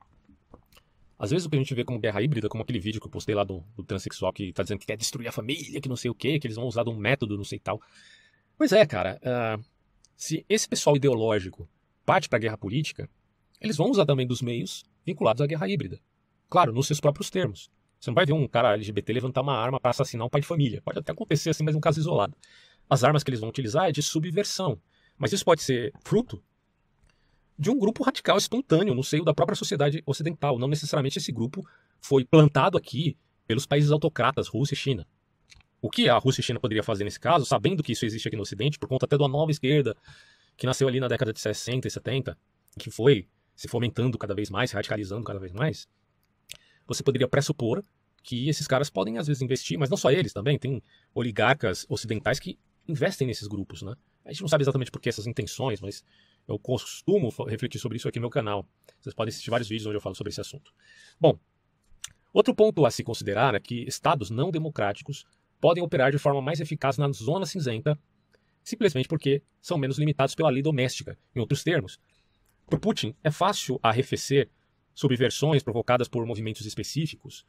às vezes o que a gente vê como guerra híbrida, como aquele vídeo que eu postei lá do, do transexual que tá dizendo que quer destruir a família, que não sei o quê, que eles vão usar de um método, não sei tal. Pois é, cara, uh, se esse pessoal ideológico parte para a guerra política, eles vão usar também dos meios vinculados à guerra híbrida. Claro, nos seus próprios termos. Você não vai ver um cara LGBT levantar uma arma para assassinar um pai de família. Pode até acontecer assim, mas um caso isolado. As armas que eles vão utilizar é de subversão. Mas isso pode ser fruto de um grupo radical espontâneo no seio da própria sociedade ocidental. Não necessariamente esse grupo foi plantado aqui pelos países autocratas, Rússia e China. O que a Rússia e a China poderiam fazer nesse caso, sabendo que isso existe aqui no Ocidente, por conta até da nova esquerda, que nasceu ali na década de 60 e 70, que foi se fomentando cada vez mais, se radicalizando cada vez mais, você poderia pressupor que esses caras podem às vezes investir, mas não só eles também, tem oligarcas ocidentais que investem nesses grupos, né? A gente não sabe exatamente por que essas intenções, mas eu costumo refletir sobre isso aqui no meu canal. Vocês podem assistir vários vídeos onde eu falo sobre esse assunto. Bom, outro ponto a se considerar é que estados não democráticos podem operar de forma mais eficaz na zona cinzenta, simplesmente porque são menos limitados pela lei doméstica. Em outros termos, para Putin, é fácil arrefecer subversões provocadas por movimentos específicos,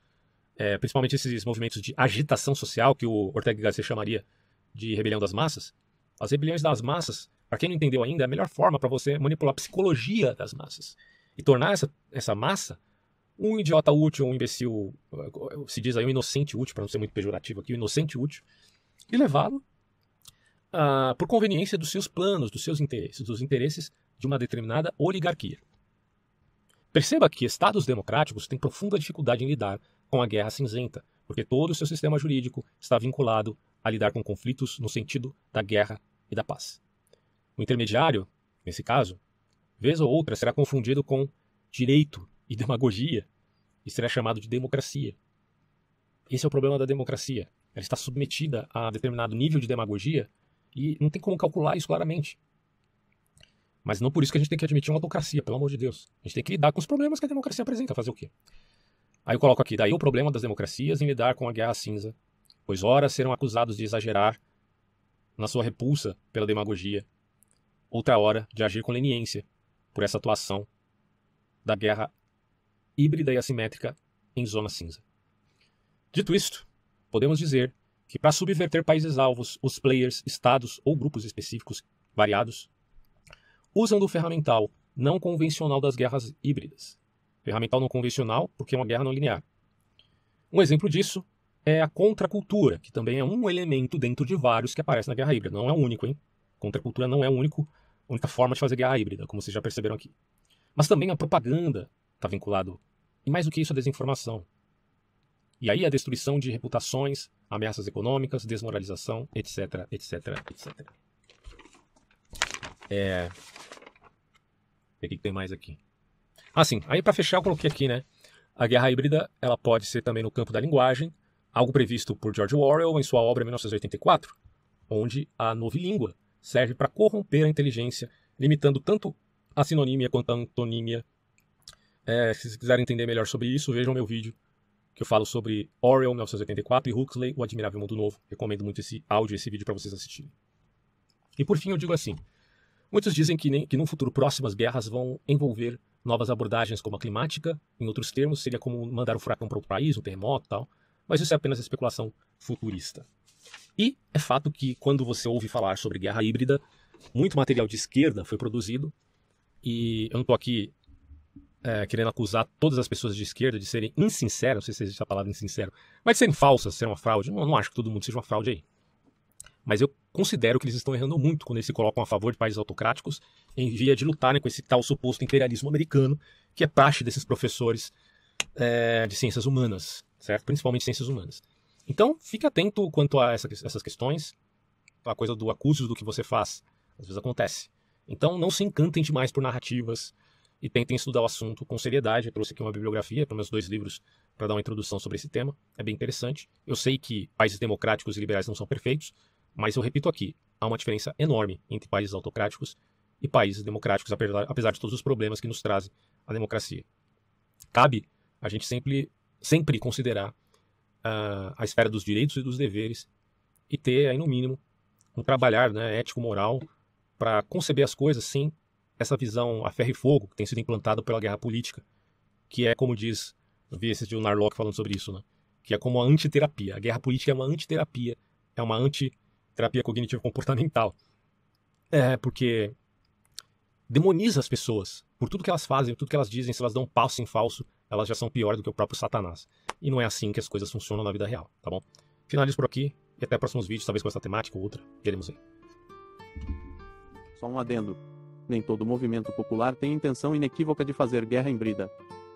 é, principalmente esses movimentos de agitação social, que o Ortega Garcia chamaria de rebelião das massas. As rebeliões das massas para quem não entendeu ainda, é a melhor forma para você manipular a psicologia das massas e tornar essa, essa massa um idiota útil, um imbecil, se diz aí um inocente útil, para não ser muito pejorativo aqui, um inocente útil, e levá-lo uh, por conveniência dos seus planos, dos seus interesses, dos interesses de uma determinada oligarquia. Perceba que estados democráticos têm profunda dificuldade em lidar com a guerra cinzenta, porque todo o seu sistema jurídico está vinculado a lidar com conflitos no sentido da guerra e da paz. O intermediário, nesse caso, vez ou outra será confundido com direito e demagogia e será chamado de democracia. Esse é o problema da democracia. Ela está submetida a determinado nível de demagogia e não tem como calcular isso claramente. Mas não por isso que a gente tem que admitir uma autocracia, pelo amor de Deus. A gente tem que lidar com os problemas que a democracia apresenta. Fazer o quê? Aí eu coloco aqui, daí o problema das democracias em lidar com a guerra cinza, pois ora serão acusados de exagerar na sua repulsa pela demagogia outra hora de agir com leniência por essa atuação da guerra híbrida e assimétrica em zona cinza. Dito isto, podemos dizer que para subverter países alvos, os players, estados ou grupos específicos variados usam do ferramental não convencional das guerras híbridas. Ferramental não convencional porque é uma guerra não linear. Um exemplo disso é a contracultura, que também é um elemento dentro de vários que aparece na guerra híbrida. Não é o único, hein? Contracultura não é a única forma de fazer guerra híbrida, como vocês já perceberam aqui. Mas também a propaganda está vinculado. E mais do que isso, a desinformação. E aí a destruição de reputações, ameaças econômicas, desmoralização, etc, etc, etc. É... O que tem mais aqui? Ah, sim. Aí para fechar eu coloquei aqui, né? A guerra híbrida ela pode ser também no campo da linguagem, algo previsto por George Orwell em sua obra 1984, onde a novilíngua serve para corromper a inteligência, limitando tanto a sinonímia quanto a antonímia. É, se vocês quiserem entender melhor sobre isso, vejam meu vídeo que eu falo sobre Orwell 1984 e Huxley, O Admirável Mundo Novo. Recomendo muito esse áudio, esse vídeo para vocês assistirem. E por fim eu digo assim, muitos dizem que, nem, que no futuro próximo as guerras vão envolver novas abordagens como a climática, em outros termos seria como mandar um furacão para outro país, um terremoto e tal, mas isso é apenas especulação futurista. E é fato que quando você ouve falar sobre guerra híbrida, muito material de esquerda foi produzido. E eu não estou aqui é, querendo acusar todas as pessoas de esquerda de serem insinceras, não sei se existe a palavra insincero, mas de serem falsas, ser uma fraude. Eu não acho que todo mundo seja uma fraude aí. Mas eu considero que eles estão errando muito quando eles se colocam a favor de países autocráticos em via de lutarem com esse tal suposto imperialismo americano, que é praxe desses professores é, de ciências humanas, certo? Principalmente ciências humanas. Então, fique atento quanto a essa, essas questões. A coisa do acusos do que você faz, às vezes acontece. Então, não se encantem demais por narrativas e tentem estudar o assunto com seriedade. Eu trouxe aqui uma bibliografia para meus dois livros para dar uma introdução sobre esse tema. É bem interessante. Eu sei que países democráticos e liberais não são perfeitos, mas eu repito aqui, há uma diferença enorme entre países autocráticos e países democráticos, apesar de todos os problemas que nos trazem a democracia. Cabe a gente sempre, sempre considerar uh, a esfera dos direitos e dos deveres e ter, aí no mínimo, um trabalhar né, ético-moral para conceber as coisas sem essa visão a ferro e fogo que tem sido implantada pela guerra política, que é, como diz, eu vi esse de um Narlock falando sobre isso, né? que é como a antiterapia. A guerra política é uma antiterapia, é uma antiterapia cognitivo comportamental. É, porque demoniza as pessoas por tudo que elas fazem, por tudo que elas dizem, se elas dão um passo em falso, elas já são piores do que o próprio Satanás. E não é assim que as coisas funcionam na vida real, tá bom? Finalizo por aqui e até próximos vídeos, talvez com essa temática ou outra. Veremos aí.
Só um adendo. Nem todo movimento popular tem intenção inequívoca de fazer guerra em Brida.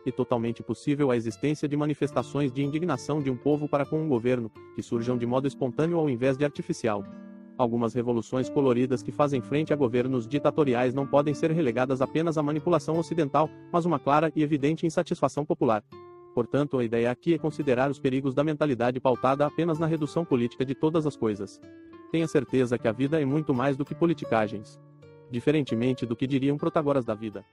E totalmente possível a existência de manifestações de indignação de um povo para com um governo, que surjam de modo espontâneo ao invés de artificial. Algumas revoluções coloridas que fazem frente a governos ditatoriais não podem ser relegadas apenas à manipulação ocidental, mas uma clara e evidente insatisfação popular. Portanto, a ideia aqui é considerar os perigos da mentalidade pautada apenas na redução política de todas as coisas. Tenha certeza que a vida é muito mais do que politicagens. Diferentemente do que diriam protagoras da vida.